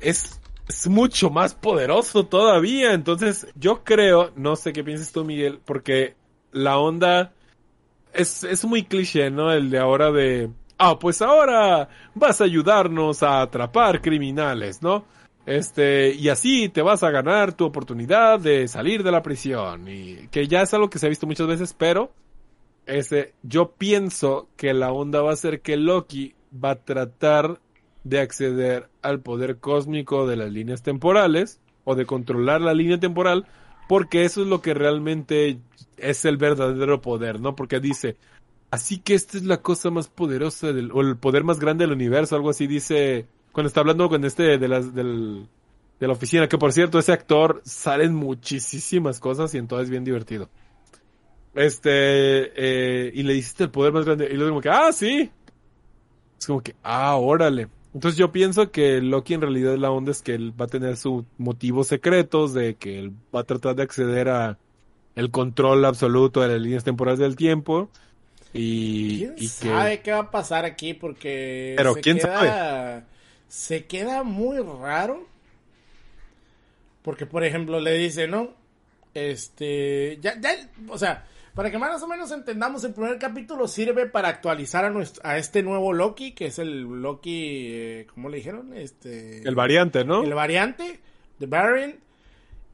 es, es mucho más poderoso todavía. Entonces, yo creo, no sé qué piensas tú, Miguel, porque la onda es, es muy cliché, ¿no? El de ahora de, ah, pues ahora vas a ayudarnos a atrapar criminales, ¿no? Este, y así te vas a ganar tu oportunidad de salir de la prisión. Y que ya es algo que se ha visto muchas veces, pero ese, yo pienso que la onda va a ser que Loki va a tratar de acceder al poder cósmico de las líneas temporales o de controlar la línea temporal porque eso es lo que realmente es el verdadero poder, ¿no? Porque dice, así que esta es la cosa más poderosa del, o el poder más grande del universo, algo así dice, cuando está hablando con este de las, del, de la oficina, que por cierto, ese actor sale en muchísimas cosas y entonces es bien divertido. Este, eh, y le dijiste el poder más grande, y luego como que, ah, sí. Es como que, ah, órale. Entonces yo pienso que Loki en realidad la onda es que él va a tener sus motivos secretos, de que él va a tratar de acceder a el control absoluto de las líneas temporales del tiempo. Y, ¿Quién y que... sabe qué va a pasar aquí? Porque Pero, se ¿quién queda, Se queda muy raro. Porque, por ejemplo, le dice, ¿no? Este, ya, ya, o sea, para que más o menos entendamos, el primer capítulo sirve para actualizar a, nuestro, a este nuevo Loki, que es el Loki, eh, ¿cómo le dijeron? Este, El variante, ¿no? el variante, The Variant,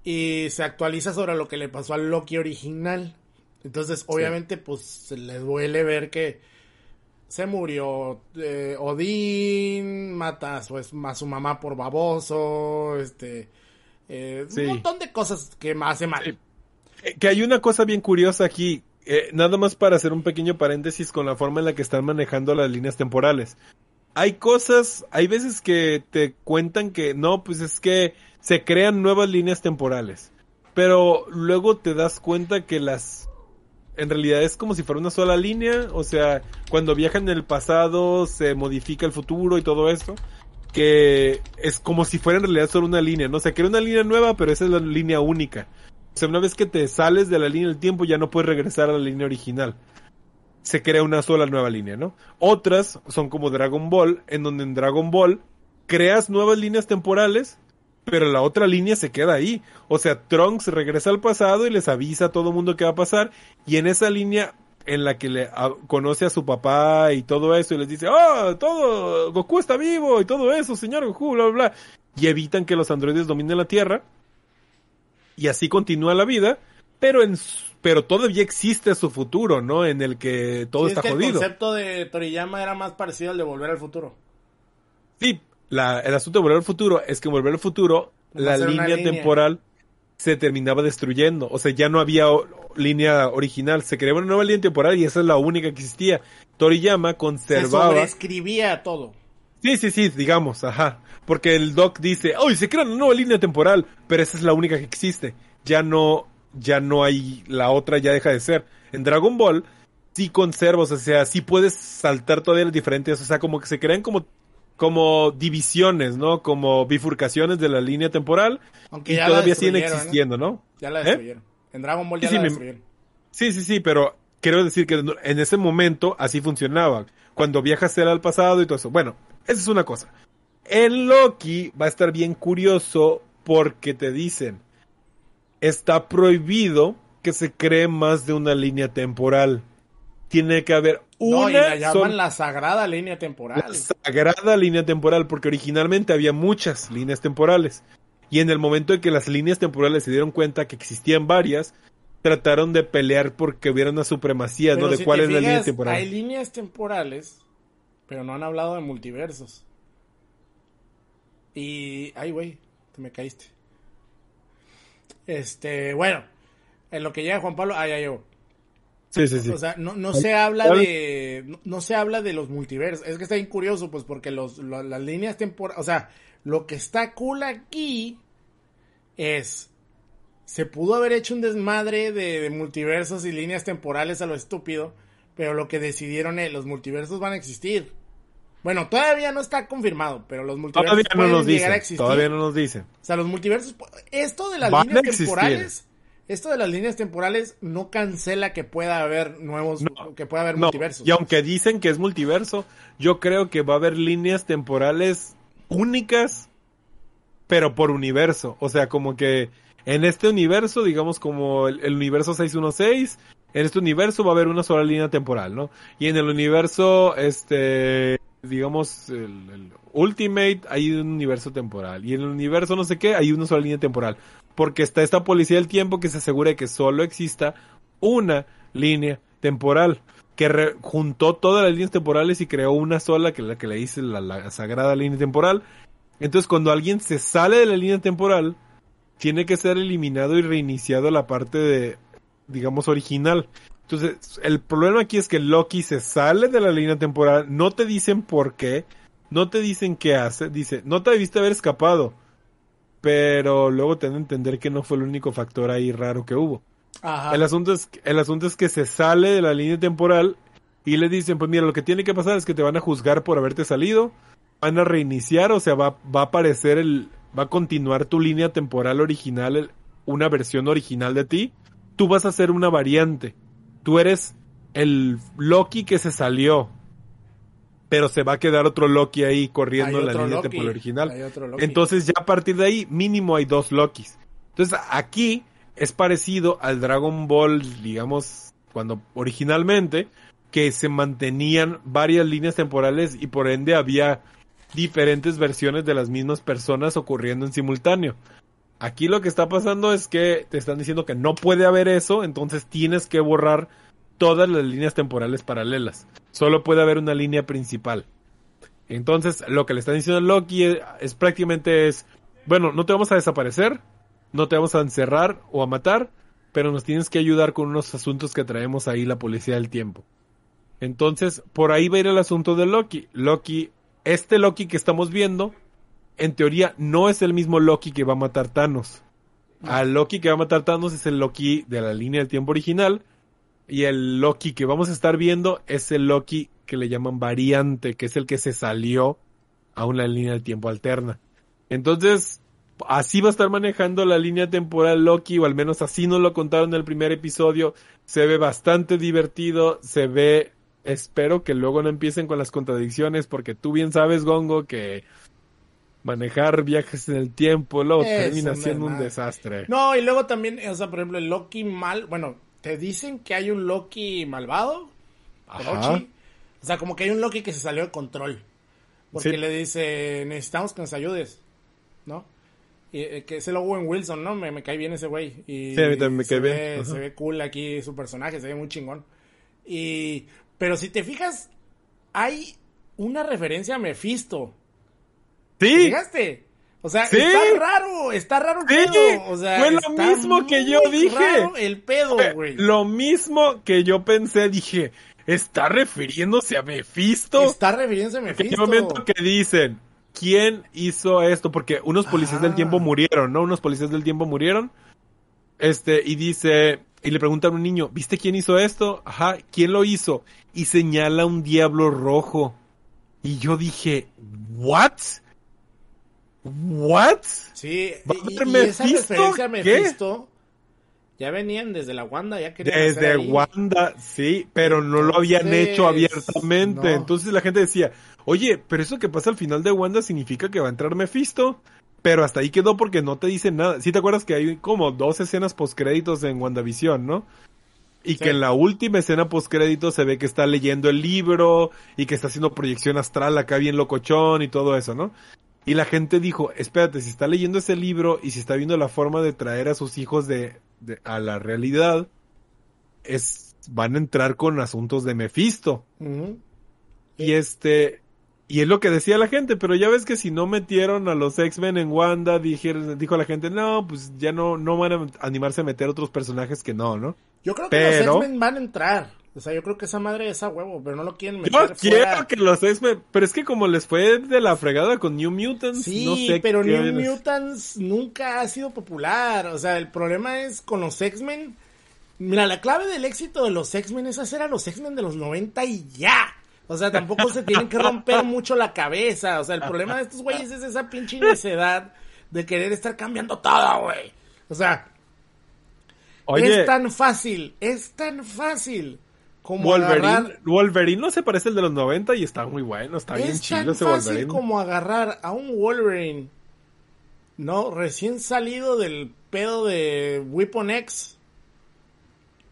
y se actualiza sobre lo que le pasó al Loki original. Entonces, obviamente, pues se le duele ver que se murió eh, Odín, mata a su, a su mamá por baboso, este, eh, Sí. un montón de cosas que hace mal. Sí. Eh, Que hay una cosa bien curiosa aquí, eh, nada más para hacer un pequeño paréntesis con la forma en la que están manejando las líneas temporales. Hay cosas, hay veces que te cuentan que no, pues es que se crean nuevas líneas temporales, pero luego te das cuenta que las, en realidad es como si fuera una sola línea, o sea, cuando viajan en el pasado se modifica el futuro y todo eso que es como si fuera en realidad solo una línea, ¿no? Se crea una línea nueva, pero esa es la línea única. O sea, una vez que te sales de la línea del tiempo ya no puedes regresar a la línea original. Se crea una sola nueva línea, ¿no? Otras son como Dragon Ball, en donde en Dragon Ball creas nuevas líneas temporales, pero la otra línea se queda ahí. O sea, Trunks regresa al pasado y les avisa a todo mundo qué va a pasar, y en esa línea en la que le conoce a su papá y todo eso y les dice, oh, todo, Goku está vivo y todo eso, señor Goku, bla, bla, bla. Y evitan que los androides dominen la Tierra. Y así continúa la vida, pero en pero todavía existe su futuro, ¿no? En el que todo Sí, es está que jodido. El concepto de Toriyama era más parecido al de Volver al Futuro. Sí, la, el asunto de volver al futuro es que en volver al futuro Va la línea línea. temporal se terminaba destruyendo. O sea, ya no había o- línea original. Se creaba una nueva línea temporal y esa es la única que existía. Toriyama Se conservaba. sobreescribía todo. Sí, sí, sí, digamos, ajá. Porque el Doc dice, ¡Uy, se crea una nueva línea temporal! Pero esa es la única que existe. Ya no, ya no hay, la otra ya deja de ser. En Dragon Ball, sí conservas, o sea, sí puedes saltar todavía las diferentes, o sea, como que se crean como, como divisiones, ¿no? Como bifurcaciones de la línea temporal. Aunque y ya todavía siguen ¿no? existiendo, ¿no? Ya la ¿Eh? destruyeron. En Dragon Ball ya Sí, sí, la me- destruyeron. Sí, sí, sí, pero quiero decir que en ese momento así funcionaba. Cuando viajas era al pasado y todo eso. Bueno, esa es una cosa. En Loki va a estar bien curioso porque te dicen, está prohibido que se cree más de una línea temporal. Tiene que haber No, una y la llaman la sagrada línea temporal. la sagrada línea temporal, porque originalmente había muchas líneas temporales. Y en el momento en que las líneas temporales se dieron cuenta que existían varias, trataron de pelear porque hubiera una supremacía, Pero ¿no? De si cuál es la línea temporal. Hay líneas temporales, pero no han hablado de multiversos. Y. Ay, güey, te me caíste. Este, bueno, en lo que llega Juan Pablo, ah, ya llegó. Sí, sí, sí. O sea, no, no se habla de. No, no se habla de los multiversos. Es que está bien curioso, pues, porque los, lo- las líneas temporales. O sea, lo que está cool aquí es. Se pudo haber hecho un desmadre de, de multiversos y líneas temporales a lo estúpido. Pero lo que decidieron es: los multiversos van a existir. Bueno, todavía no está confirmado, pero los multiversos todavía no nos llegar a dicen. existir. Todavía no nos dicen. O sea, los multiversos. Esto de las Van líneas existir. temporales. Esto de las líneas temporales no cancela que pueda haber nuevos. No, que pueda haber No, multiversos. y aunque dicen que es multiverso, yo creo que va a haber líneas temporales únicas, pero por universo. O sea, como que en este universo, digamos como el, el universo 616, en este universo va a haber una sola línea temporal, ¿no? Y en el universo, este, digamos, el, el Ultimate, hay un universo temporal. Y en el universo no sé qué, hay una sola línea temporal. Porque está esta policía del tiempo que se asegura de que solo exista una línea temporal que re- juntó todas las líneas temporales y creó una sola que la que le dice la, la sagrada línea temporal. Entonces cuando alguien se sale de la línea temporal, tiene que ser eliminado y reiniciado la parte de, digamos, original. Entonces, el problema aquí es que Loki se sale de la línea temporal, no te dicen por qué, no te dicen qué hace, dice, no te debiste haber escapado, pero luego te dan a entender que no fue el único factor ahí raro que hubo. Ajá. El asunto es el asunto es que se sale de la línea temporal y le dicen, pues mira, lo que tiene que pasar es que te van a juzgar por haberte salido, van a reiniciar, o sea, va, va a aparecer el, va a continuar tu línea temporal original, el- una versión original de ti. Tú vas a ser una variante. Tú eres el Loki que se salió, pero se va a quedar otro Loki ahí corriendo la línea Loki, temporal original. Entonces ya a partir de ahí mínimo hay dos Lokis. Entonces aquí es parecido al Dragon Ball, digamos, cuando originalmente que se mantenían varias líneas temporales y por ende había diferentes versiones de las mismas personas ocurriendo en simultáneo. Aquí lo que está pasando es que te están diciendo que no puede haber eso, entonces tienes que borrar todas las líneas temporales paralelas. Solo puede haber una línea principal. Entonces, lo que le están diciendo a Loki es, es prácticamente es, bueno, no te vamos a desaparecer, no te vamos a encerrar o a matar, pero nos tienes que ayudar con unos asuntos que traemos ahí la policía del tiempo. Entonces, por ahí va a ir el asunto de Loki. Loki, este Loki que estamos viendo, en teoría no es el mismo Loki que va a matar Thanos. Al Loki que va a matar Thanos es el Loki de la línea del tiempo original. Y el Loki que vamos a estar viendo es el Loki que le llaman variante, que es el que se salió a una línea del tiempo alterna. Entonces, así va a estar manejando la línea temporal Loki, o al menos así nos lo contaron en el primer episodio. Se ve bastante divertido, se ve, espero que luego no empiecen con las contradicciones, porque tú bien sabes, Gongo, que manejar viajes en el tiempo luego termina siendo un desastre. No, y luego también, o sea, por ejemplo, el Loki mal. Bueno, te dicen que hay un Loki malvado. Orochi. O sea, como que hay un Loki que se salió de control. Porque Sí. le dice, necesitamos que nos ayudes. ¿No? Y, eh, que es el Owen Wilson, ¿no? Me, me cae bien ese güey. Y Sí, a mí también me se cae bien. Ajá. Se ve cool aquí su personaje, se ve muy chingón. Y, pero si te fijas, hay una referencia a Mephisto. ¿Te Sí, fijaste? O sea, Sí. está raro, está raro el Sí, pedo. O sea, fue lo mismo que yo dije. raro el pedo, güey. Lo mismo que yo pensé, dije, ¿está refiriéndose a Mephisto? Está refiriéndose a Mephisto. un momento que dicen, ¿quién hizo esto? Porque unos policías del Ah. tiempo murieron, ¿no? Unos policías del tiempo murieron. Este, y dice, y le preguntan a un niño, ¿viste quién hizo esto? Ajá, ¿quién lo hizo? Y señala un diablo rojo. Y yo dije, ¿what? ¿What? Sí, ¿Va a y, y esa referencia a ¿Qué? Mephisto ya venían desde la Wanda, ya querían hacer Desde ahí. Wanda, sí, pero no lo habían hecho abiertamente. no. Entonces la gente decía, oye, pero eso que pasa al final de Wanda significa que va a entrar Mephisto. Pero hasta ahí quedó porque no te dicen nada. Sí te acuerdas que hay como dos escenas postcréditos en WandaVision, ¿no? Y Sí. que en la última escena postcrédito se ve que está leyendo el libro y que está haciendo proyección astral acá bien locochón y todo eso, ¿no? Y la gente dijo, espérate, si está leyendo ese libro y si está viendo la forma de traer a sus hijos de, de- a la realidad, es, van a entrar con asuntos de Mephisto. Y este, y es lo que decía la gente, pero ya ves que si no metieron a los X-Men en Wanda, dijeron, dijo la gente, no, pues ya no, no van a animarse a meter otros personajes que no, ¿no? Yo creo que los X-Men van a entrar. O sea, yo creo que esa madre es a huevo, pero no lo quieren Yo meter quiero fuera. que los X-Men, pero es que como les fue de la fregada con New Mutants, Sí, no sé pero qué New Mutants nunca ha sido popular. O sea, el problema es con los X-Men. Mira, la clave del éxito de los X-Men es hacer a los X-Men de los 90 y ya. O sea, tampoco se tienen que romper mucho la cabeza. O sea, el problema de estos güeyes es esa pinche necedad de querer estar cambiando todo, güey. O sea, Oye, es tan fácil, es tan fácil como Wolverine, agarrar Wolverine no se parece al de los 90 y está muy bueno, está bien es chido ese fácil Wolverine. como agarrar a un Wolverine, ¿no? Recién salido del pedo de Weapon X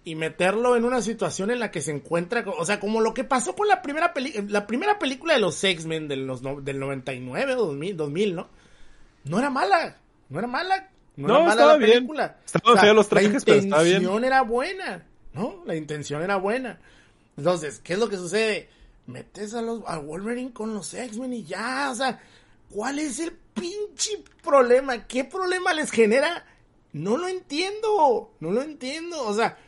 y meterlo en una situación en la que se encuentra, o sea, como lo que pasó con la primera peli la primera película de los X-Men del, no- del 99 o 2000, 2000, ¿no? No era mala, no era mala, no, No, era mala estaba la bien. película. Estaban feos los trajes, pero estaba bien. era buena, ¿no? La intención era buena. Entonces, ¿qué es lo que sucede? Metes a los a Wolverine con los X-Men y ya, o sea, ¿cuál es el pinche problema? ¿Qué problema les genera? No lo entiendo, no lo entiendo, o sea,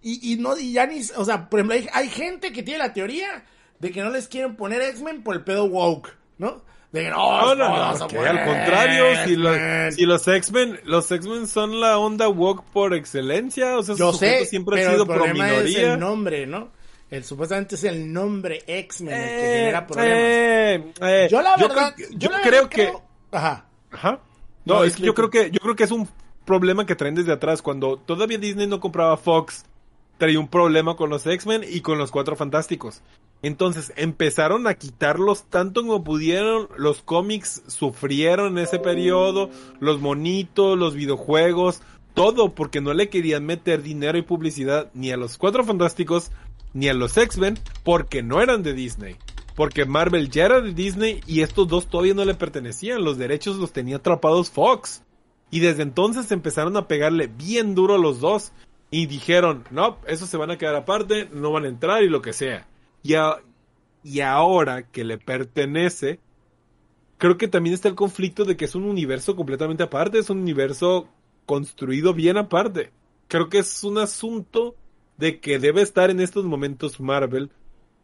y, y no, y ya ni, o sea, hay, hay gente que tiene la teoría de que no les quieren poner X-Men por el pedo woke, ¿no? De no, No, que al contrario, si los, X-Men. si los X-Men, los X-Men son la onda woke por excelencia, o sea, Yo sé, siempre pero han sido el pro problema es el nombre, ¿no? El, supuestamente es el nombre X-Men el que Eh, genera problemas. eh, eh, yo la verdad, creo, yo, yo la creo verdad que, Ajá. ajá. No, No, es que yo creo que, yo creo que es un problema que traen desde atrás. Cuando todavía Disney no compraba Fox, traía un problema con los X-Men y con los Cuatro Fantásticos. Entonces empezaron a quitarlos tanto como pudieron. Los cómics sufrieron en ese periodo. Los monitos, los videojuegos, todo porque no le querían meter dinero y publicidad ni a los Cuatro Fantásticos ni a los X-Men porque no eran de Disney. Porque Marvel ya era de Disney y estos dos todavía no le pertenecían. Los derechos los tenía atrapados Fox. Y desde entonces empezaron a pegarle bien duro a los dos. Y dijeron, no, esos se van a quedar aparte, no van a entrar y lo que sea. Y, y ahora que le pertenece, creo que también está el conflicto de que es un universo completamente aparte, es un universo construido bien aparte. Creo que es un asunto de que debe estar en estos momentos Marvel,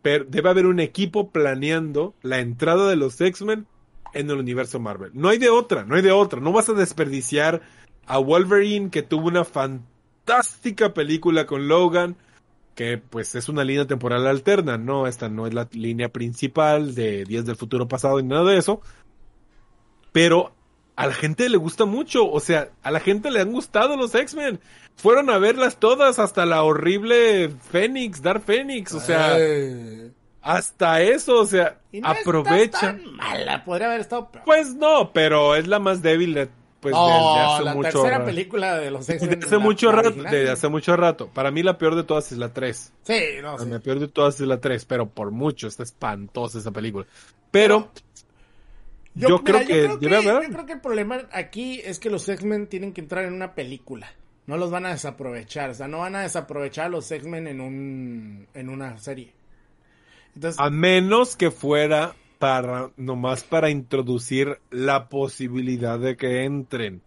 pero debe haber un equipo planeando la entrada de los X-Men en el universo Marvel. No hay de otra, no hay de otra. No vas a desperdiciar a Wolverine que tuvo una fantástica película con Logan, que pues es una línea temporal alterna, no, esta no es la línea principal de Días del Futuro Pasado ni nada de eso. Pero a la gente le gusta mucho, o sea, a la gente le han gustado los X-Men. Fueron a verlas todas, hasta la horrible Fénix, Dark Fénix, o sea, Ay. hasta eso, o sea, Y no aprovecha. está tan mala, podría haber estado. Pues no, pero es la más débil de, pues, no, desde hace la mucho tercera rato. película de los Desde X-Men. hace la- mucho la rato, original. desde hace mucho rato. Para mí la peor de todas es la 3. Sí, no, sí. La peor de todas es la 3, pero por mucho, está espantosa esa película. Pero, yo creo que yo debe haber- yo creo que el problema aquí es que los X-Men tienen que entrar en una película. No los van a desaprovechar. O sea, no van a desaprovechar a los X-Men en un en una serie. Entonces, a menos que fuera para, nomás para introducir la posibilidad de que entren.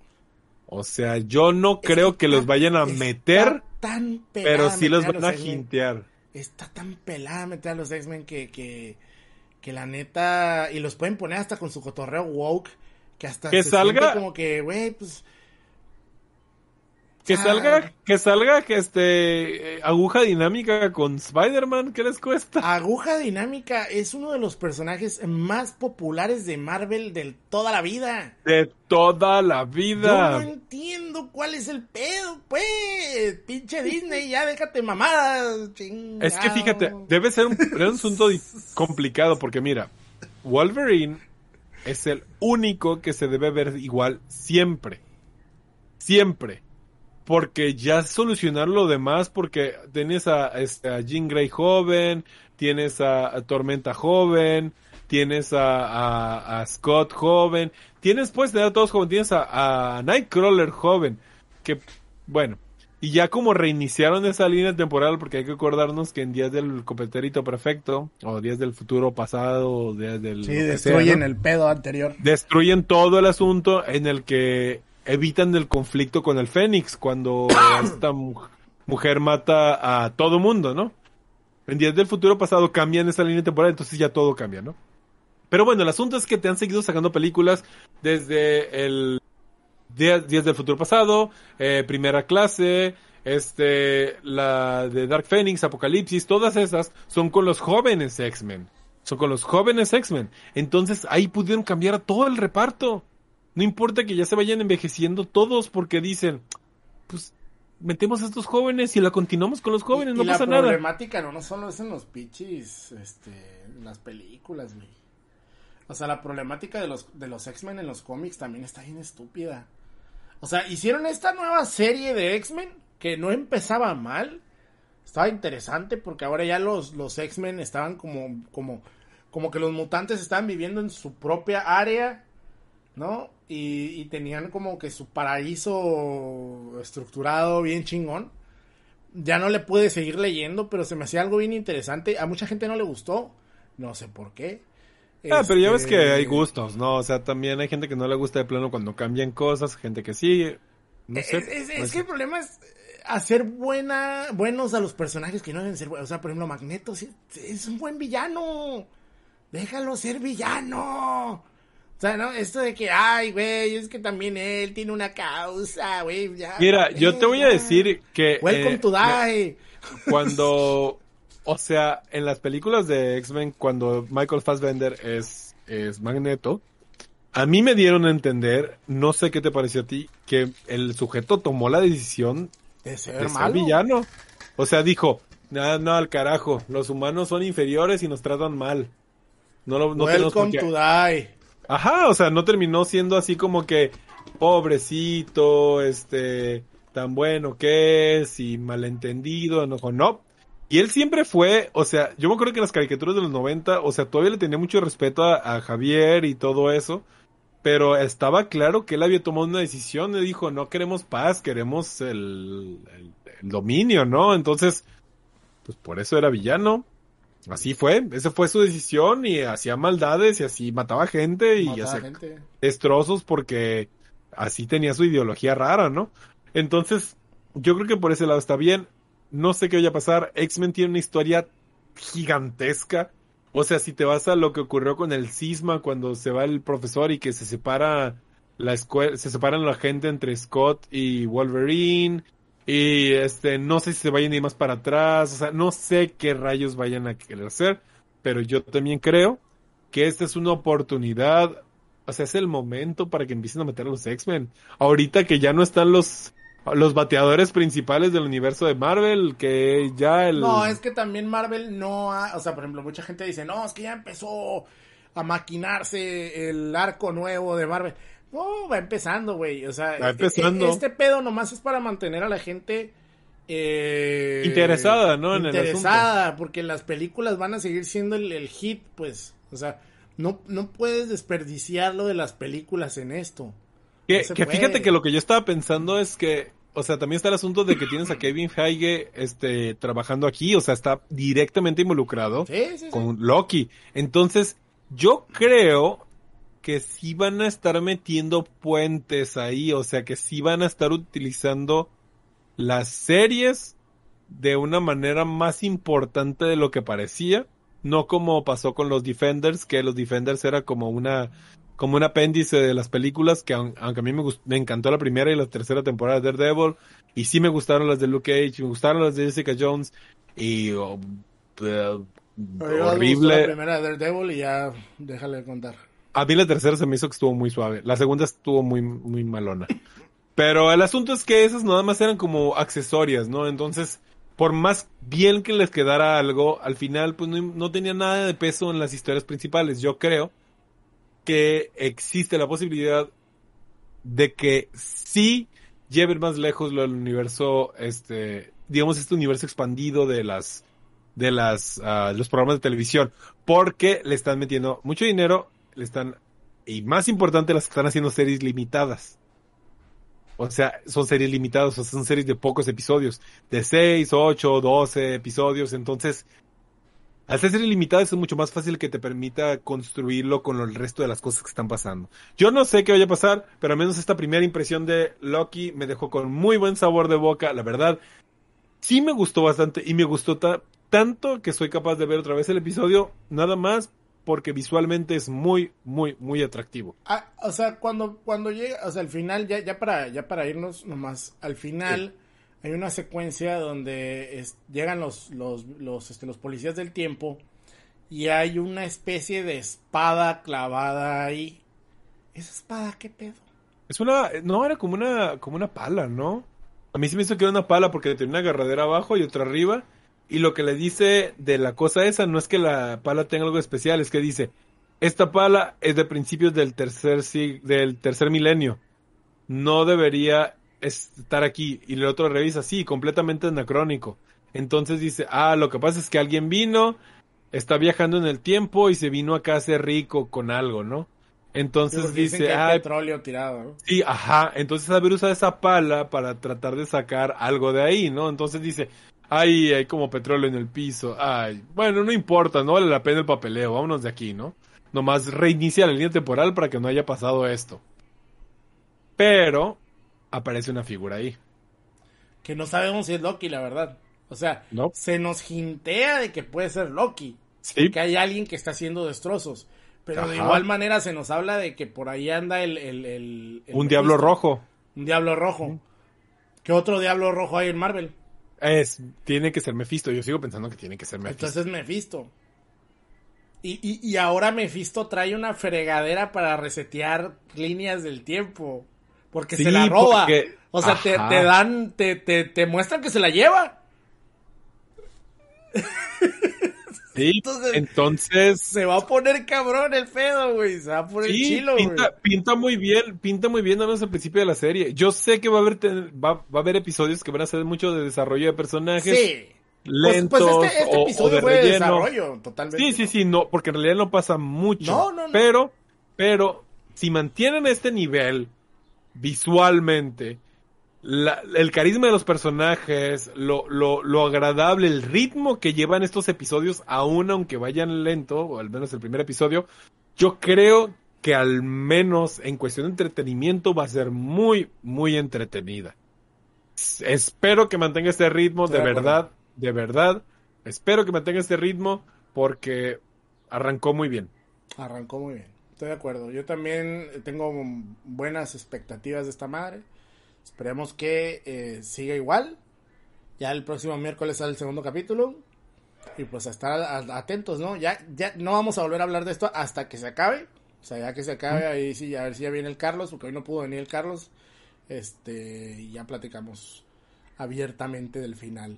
O sea, yo no creo que los vayan a meter, tan pero sí los a van a X-Men. jintear. Está tan pelada meter a los X-Men que, que, que la neta. Y los pueden poner hasta con su cotorreo woke. Que hasta Que se salga- como que, güey, pues. Que Ah. salga, que salga, que este, eh, aguja dinámica con Spider-Man, ¿qué les cuesta? Aguja Dinámica es uno de los personajes más populares de Marvel de toda la vida. De toda la Yo no vida. entiendo cuál es el pedo, pues. Pinche Disney, ya déjate mamadas. chingado. Es que fíjate, debe ser un, un asunto complicado porque mira, Wolverine es el único que se debe ver igual siempre. Siempre. Porque ya solucionar lo demás, porque tienes a, este, a Jean Grey joven, tienes a, a Tormenta joven, tienes a, Scott joven, tienes pues tener a todos jóvenes, tienes a, Nightcrawler joven, que bueno, y ya como reiniciaron esa línea temporal, porque hay que acordarnos que en Días del Copeterito Perfecto, o Días del Futuro Pasado, o Días del... Sí, sea, destruyen ¿no? el pedo anterior. Destruyen todo el asunto en el que evitan el conflicto con el Fénix, cuando esta mu- mujer mata a todo mundo, ¿no? En Días del Futuro Pasado cambian esa línea temporal, entonces ya todo cambia, ¿no? Pero bueno, el asunto es que te han seguido sacando películas desde el Días, Días del Futuro Pasado, eh, Primera Clase, este, la de Dark Phoenix, Apocalipsis, todas esas son con los jóvenes X-Men. Son con los jóvenes X-Men. Entonces ahí pudieron cambiar todo el reparto. No importa que ya se vayan envejeciendo todos porque dicen, pues metemos a estos jóvenes y la continuamos con los jóvenes, Y- no y pasa la nada. problemática no, no solo es en los pichis, este, en las películas, güey. O sea, la problemática de los, de los X-Men en los cómics también está bien estúpida. O sea, hicieron esta nueva serie de X-Men que no empezaba mal. Estaba interesante porque ahora ya los, los X-Men estaban como, como, como que los mutantes estaban viviendo en su propia área, ¿no? Y, y tenían como que su paraíso estructurado bien chingón ya no le pude seguir leyendo, pero se me hacía algo bien interesante. A mucha gente no le gustó, no sé por qué. Ah, pero ya ves Este, que hay gustos, ¿no? O sea, también hay gente que no le gusta de plano cuando cambian cosas, gente que sí. No Es, sé. es- es que el problema es eh, hacer buena, buenos a los personajes que no deben ser buenos. O sea, por ejemplo, Magneto es un buen villano. Déjalo ser villano. O sea, ¿no? Esto de que, ay, güey, es que también él tiene una causa, güey. ya, Mira, yo te voy a decir que... Welcome eh, to die. cuando, o sea, en las películas de X-Men, cuando Michael Fassbender es, es Magneto, a mí me dieron a entender, no sé qué te pareció a ti, que el sujeto tomó la decisión De ser de ser villano. O sea, dijo, no, no, al carajo, los humanos son inferiores y nos tratan mal. No, lo, no Welcome to die. Ajá, o sea, no terminó siendo así como que pobrecito, este, tan bueno que es y malentendido, no, no. Y él siempre fue, o sea, yo me acuerdo que las caricaturas de los 90, o sea, todavía le tenía mucho respeto a, Javier y todo eso, pero estaba claro que él había tomado una decisión y dijo, no queremos paz, queremos el- el dominio, ¿no? Entonces, pues por eso era villano. Así fue, esa fue su decisión y hacía maldades y así mataba gente y Mataba hacía gente. destrozos porque así tenía su ideología rara, ¿no? Entonces, yo creo que por ese lado está bien. No sé qué vaya a pasar. X-Men tiene una historia gigantesca. O sea, si te vas a lo que ocurrió con el cisma cuando se va el profesor y que se separa la escuela, se separan la gente entre Scott y Wolverine. Y este, no sé si se vayan ir más para atrás. O sea, no sé qué rayos vayan a querer hacer. Pero yo también creo que esta es una oportunidad. O sea, es el momento para que empiecen a meter a los X-Men. Ahorita que ya no están los, los bateadores principales del universo de Marvel, que ya el... No, es que también Marvel no ha, o sea, por ejemplo, mucha gente dice, no, es que ya empezó a maquinarse el arco nuevo de Marvel. No, va empezando, güey, o sea, Va empezando. e- este pedo nomás es para mantener a la gente eh, Interesada, ¿no? En el interesada, porque las películas van a seguir siendo el, el hit, pues, o sea, no, no puedes desperdiciar lo de las películas en esto. Que, No fíjate que lo que yo estaba pensando es que, o sea, también está el asunto de que tienes a Kevin Feige este, trabajando aquí, o sea, está directamente involucrado Sí, sí, sí. con Loki. Entonces, Yo creo que sí van a estar metiendo puentes ahí, o sea que sí van a estar utilizando las series de una manera más importante de lo que parecía, no como pasó con los Defenders, que los Defenders era como una como un apéndice de las películas que aun- aunque a mí me, me encantó la primera y la tercera temporada de Daredevil y sí me gustaron las de Luke Cage, me gustaron las de Jessica Jones y oh, me gustó La horrible. primera de Daredevil y ya déjale contar. A mí la tercera se me hizo que estuvo muy suave. La segunda estuvo muy, muy malona. Pero el asunto es que esas nada más eran como accesorias, ¿no? Entonces, por más bien que les quedara algo, al final pues no, tenía nada de peso en las historias principales. Yo creo que existe la posibilidad de que sí lleven más lejos lo del universo, este, digamos, este universo expandido de las, de las, ah, los programas de televisión, porque le están metiendo mucho dinero, le están, y más importante, las están haciendo series limitadas. O sea, son series limitadas, o sea, son series de pocos episodios, de 6, 8, 12 episodios, entonces, al ser series limitadas es mucho más fácil que te permita construirlo con el resto de las cosas que están pasando. Yo no sé qué vaya a pasar, pero al menos esta primera impresión de Loki me dejó con muy buen sabor de boca, la verdad. Sí me gustó bastante y me gustó ta- tanto que soy capaz de ver otra vez el episodio, nada más porque visualmente es muy, muy, muy atractivo. Ah, o sea, cuando, cuando llega, o sea, al final, ya, ya para, ya para irnos nomás, al final hay una secuencia donde es- llegan los, los, los, este, los policías del tiempo y hay una especie de espada clavada ahí. ¿Esa espada qué pedo? Es una, no, era como una, como una pala, ¿no? A mí sí me hizo que era una pala porque tenía una agarradera abajo y otra arriba. Y lo que le dice de la cosa esa no es que la pala tenga algo especial, es que dice, esta pala es de principios del tercer sig- del tercer milenio. No debería estar aquí. Y el otro revisa, sí, completamente anacrónico. Entonces dice, ah, lo que pasa es que alguien vino, está viajando en el tiempo y se vino acá a hacer rico con algo, ¿no? Entonces dice, que hay ah, petróleo tirado, ¿no? Sí, ajá. Entonces Saber usa esa pala para tratar de sacar algo de ahí, ¿no? Entonces dice, ay, hay como petróleo en el piso. Ay, bueno, no importa, no vale la pena el papeleo, vámonos de aquí, ¿no? Nomás reinicia la línea temporal para que no haya pasado esto. Pero aparece una figura ahí. Que no sabemos si es Loki, la verdad. O sea, No. se nos hintea de que puede ser Loki. Sí, que hay alguien que está haciendo destrozos. Pero de igual manera se nos habla de que por ahí anda el... el- el- el un diablo rojo. Un diablo rojo. ¿Qué otro diablo rojo hay en Marvel? Es, tiene que ser Mephisto. Yo sigo pensando que tiene que ser Mephisto. Entonces Mephisto. Y, y, y ahora Mephisto trae una fregadera para resetear líneas del tiempo. Porque Sí, se la roba. porque- O sea, te, te dan, te, te, te muestran que se la lleva. Sí, Entonces- entonces Se va a poner cabrón el pedo, güey. Se va a poner Sí, chilo, güey. pinta, pinta muy bien, pinta muy bien, al menos al principio de la serie. Yo sé que va a haber, va, va a haber episodios que van a ser mucho de desarrollo de personajes Sí. Pues, lentos pues este, este o- o, episodio de fue de relleno. desarrollo, totalmente. Sí, sí, sí, no, porque en realidad no pasa mucho. No, no, no. Pero, pero, si mantienen este nivel visualmente, la- el carisma de los personajes, lo, lo, lo agradable, el ritmo que llevan estos episodios, aún aunque vayan lento, o al menos el primer episodio, yo creo que al menos en cuestión de entretenimiento va a ser muy, muy entretenida. Espero que mantenga este ritmo, de verdad, de verdad. Espero que mantenga este ritmo porque arrancó muy bien. Arrancó muy bien. Estoy de acuerdo. Yo también tengo buenas expectativas de esta madre. Esperemos que eh, siga igual. Ya el próximo miércoles sale el segundo capítulo. Y pues a estar a- atentos, ¿no? Ya, ya no vamos a volver a hablar de esto hasta que se acabe. O sea, ya que se acabe, ahí sí, a ver si ya viene el Carlos, porque hoy no pudo venir el Carlos. Este, y ya platicamos abiertamente del final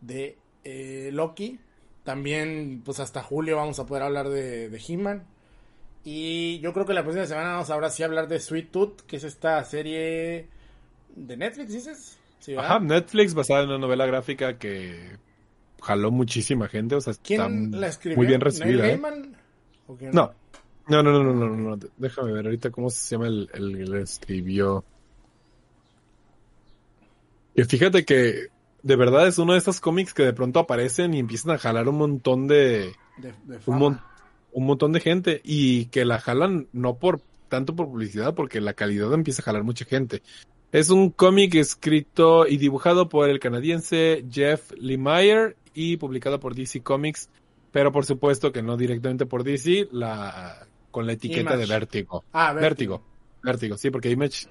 de eh, Loki. También, pues hasta julio vamos a poder hablar de, de He-Man. Y yo creo que la próxima semana vamos ahora sí a hablar de Sweet Tooth, que es esta serie de Netflix, ¿dices? Ajá, Netflix basada en una novela gráfica que jaló muchísima gente, o sea, ¿Quién está la escribió? muy bien ¿Neil recibida. ¿eh? No. No, no, no, no, no, no, no, déjame ver ahorita cómo se llama el, el que le escribió. Y fíjate que de verdad es uno de estos cómics que de pronto aparecen y empiezan a jalar un montón de, De, de un, mon- un montón de gente y que la jalan no por tanto por publicidad, porque la calidad empieza a jalar mucha gente. Es un cómic escrito y dibujado por el canadiense Jeff Lemire y publicado por DC Comics, pero por supuesto que no directamente por DC, la con la etiqueta Image. de Vértigo. Ah, Vértigo. Vértigo, sí, porque Image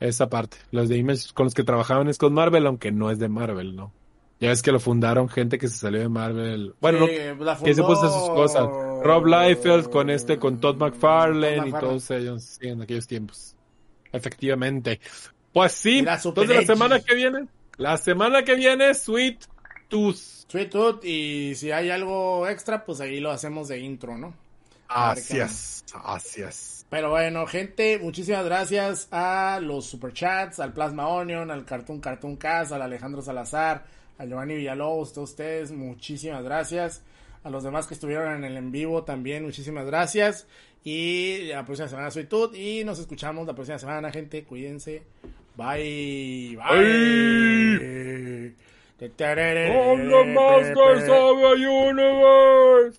esa parte. Los de Image con los que trabajaban es con Marvel, aunque no es de Marvel, ¿no? Ya ves que lo fundaron gente que se salió de Marvel. Bueno, Sí, no, la que se puso sus cosas. Rob Liefeld con este, con Todd McFarlane Todd y McFarlane. todos ellos, sí, en aquellos tiempos. Efectivamente. Pues sí, super entonces la semana que viene, la semana que viene, Sweet Tooth. Sweet Tooth, y si hay algo extra, pues ahí lo hacemos de intro, ¿no? A Así es, así es. Pero bueno, gente, muchísimas gracias a los superchats, al Plasma Onion, al Cartoon Cartoon Cast, al Alejandro Salazar, a Giovanni Villalobos, todos ustedes, muchísimas gracias. A los demás que estuvieron en el en vivo también, muchísimas gracias. Y la próxima semana soy Tut y nos escuchamos la próxima semana, gente. Cuídense. Bye. Bye. I'm the master of the universe.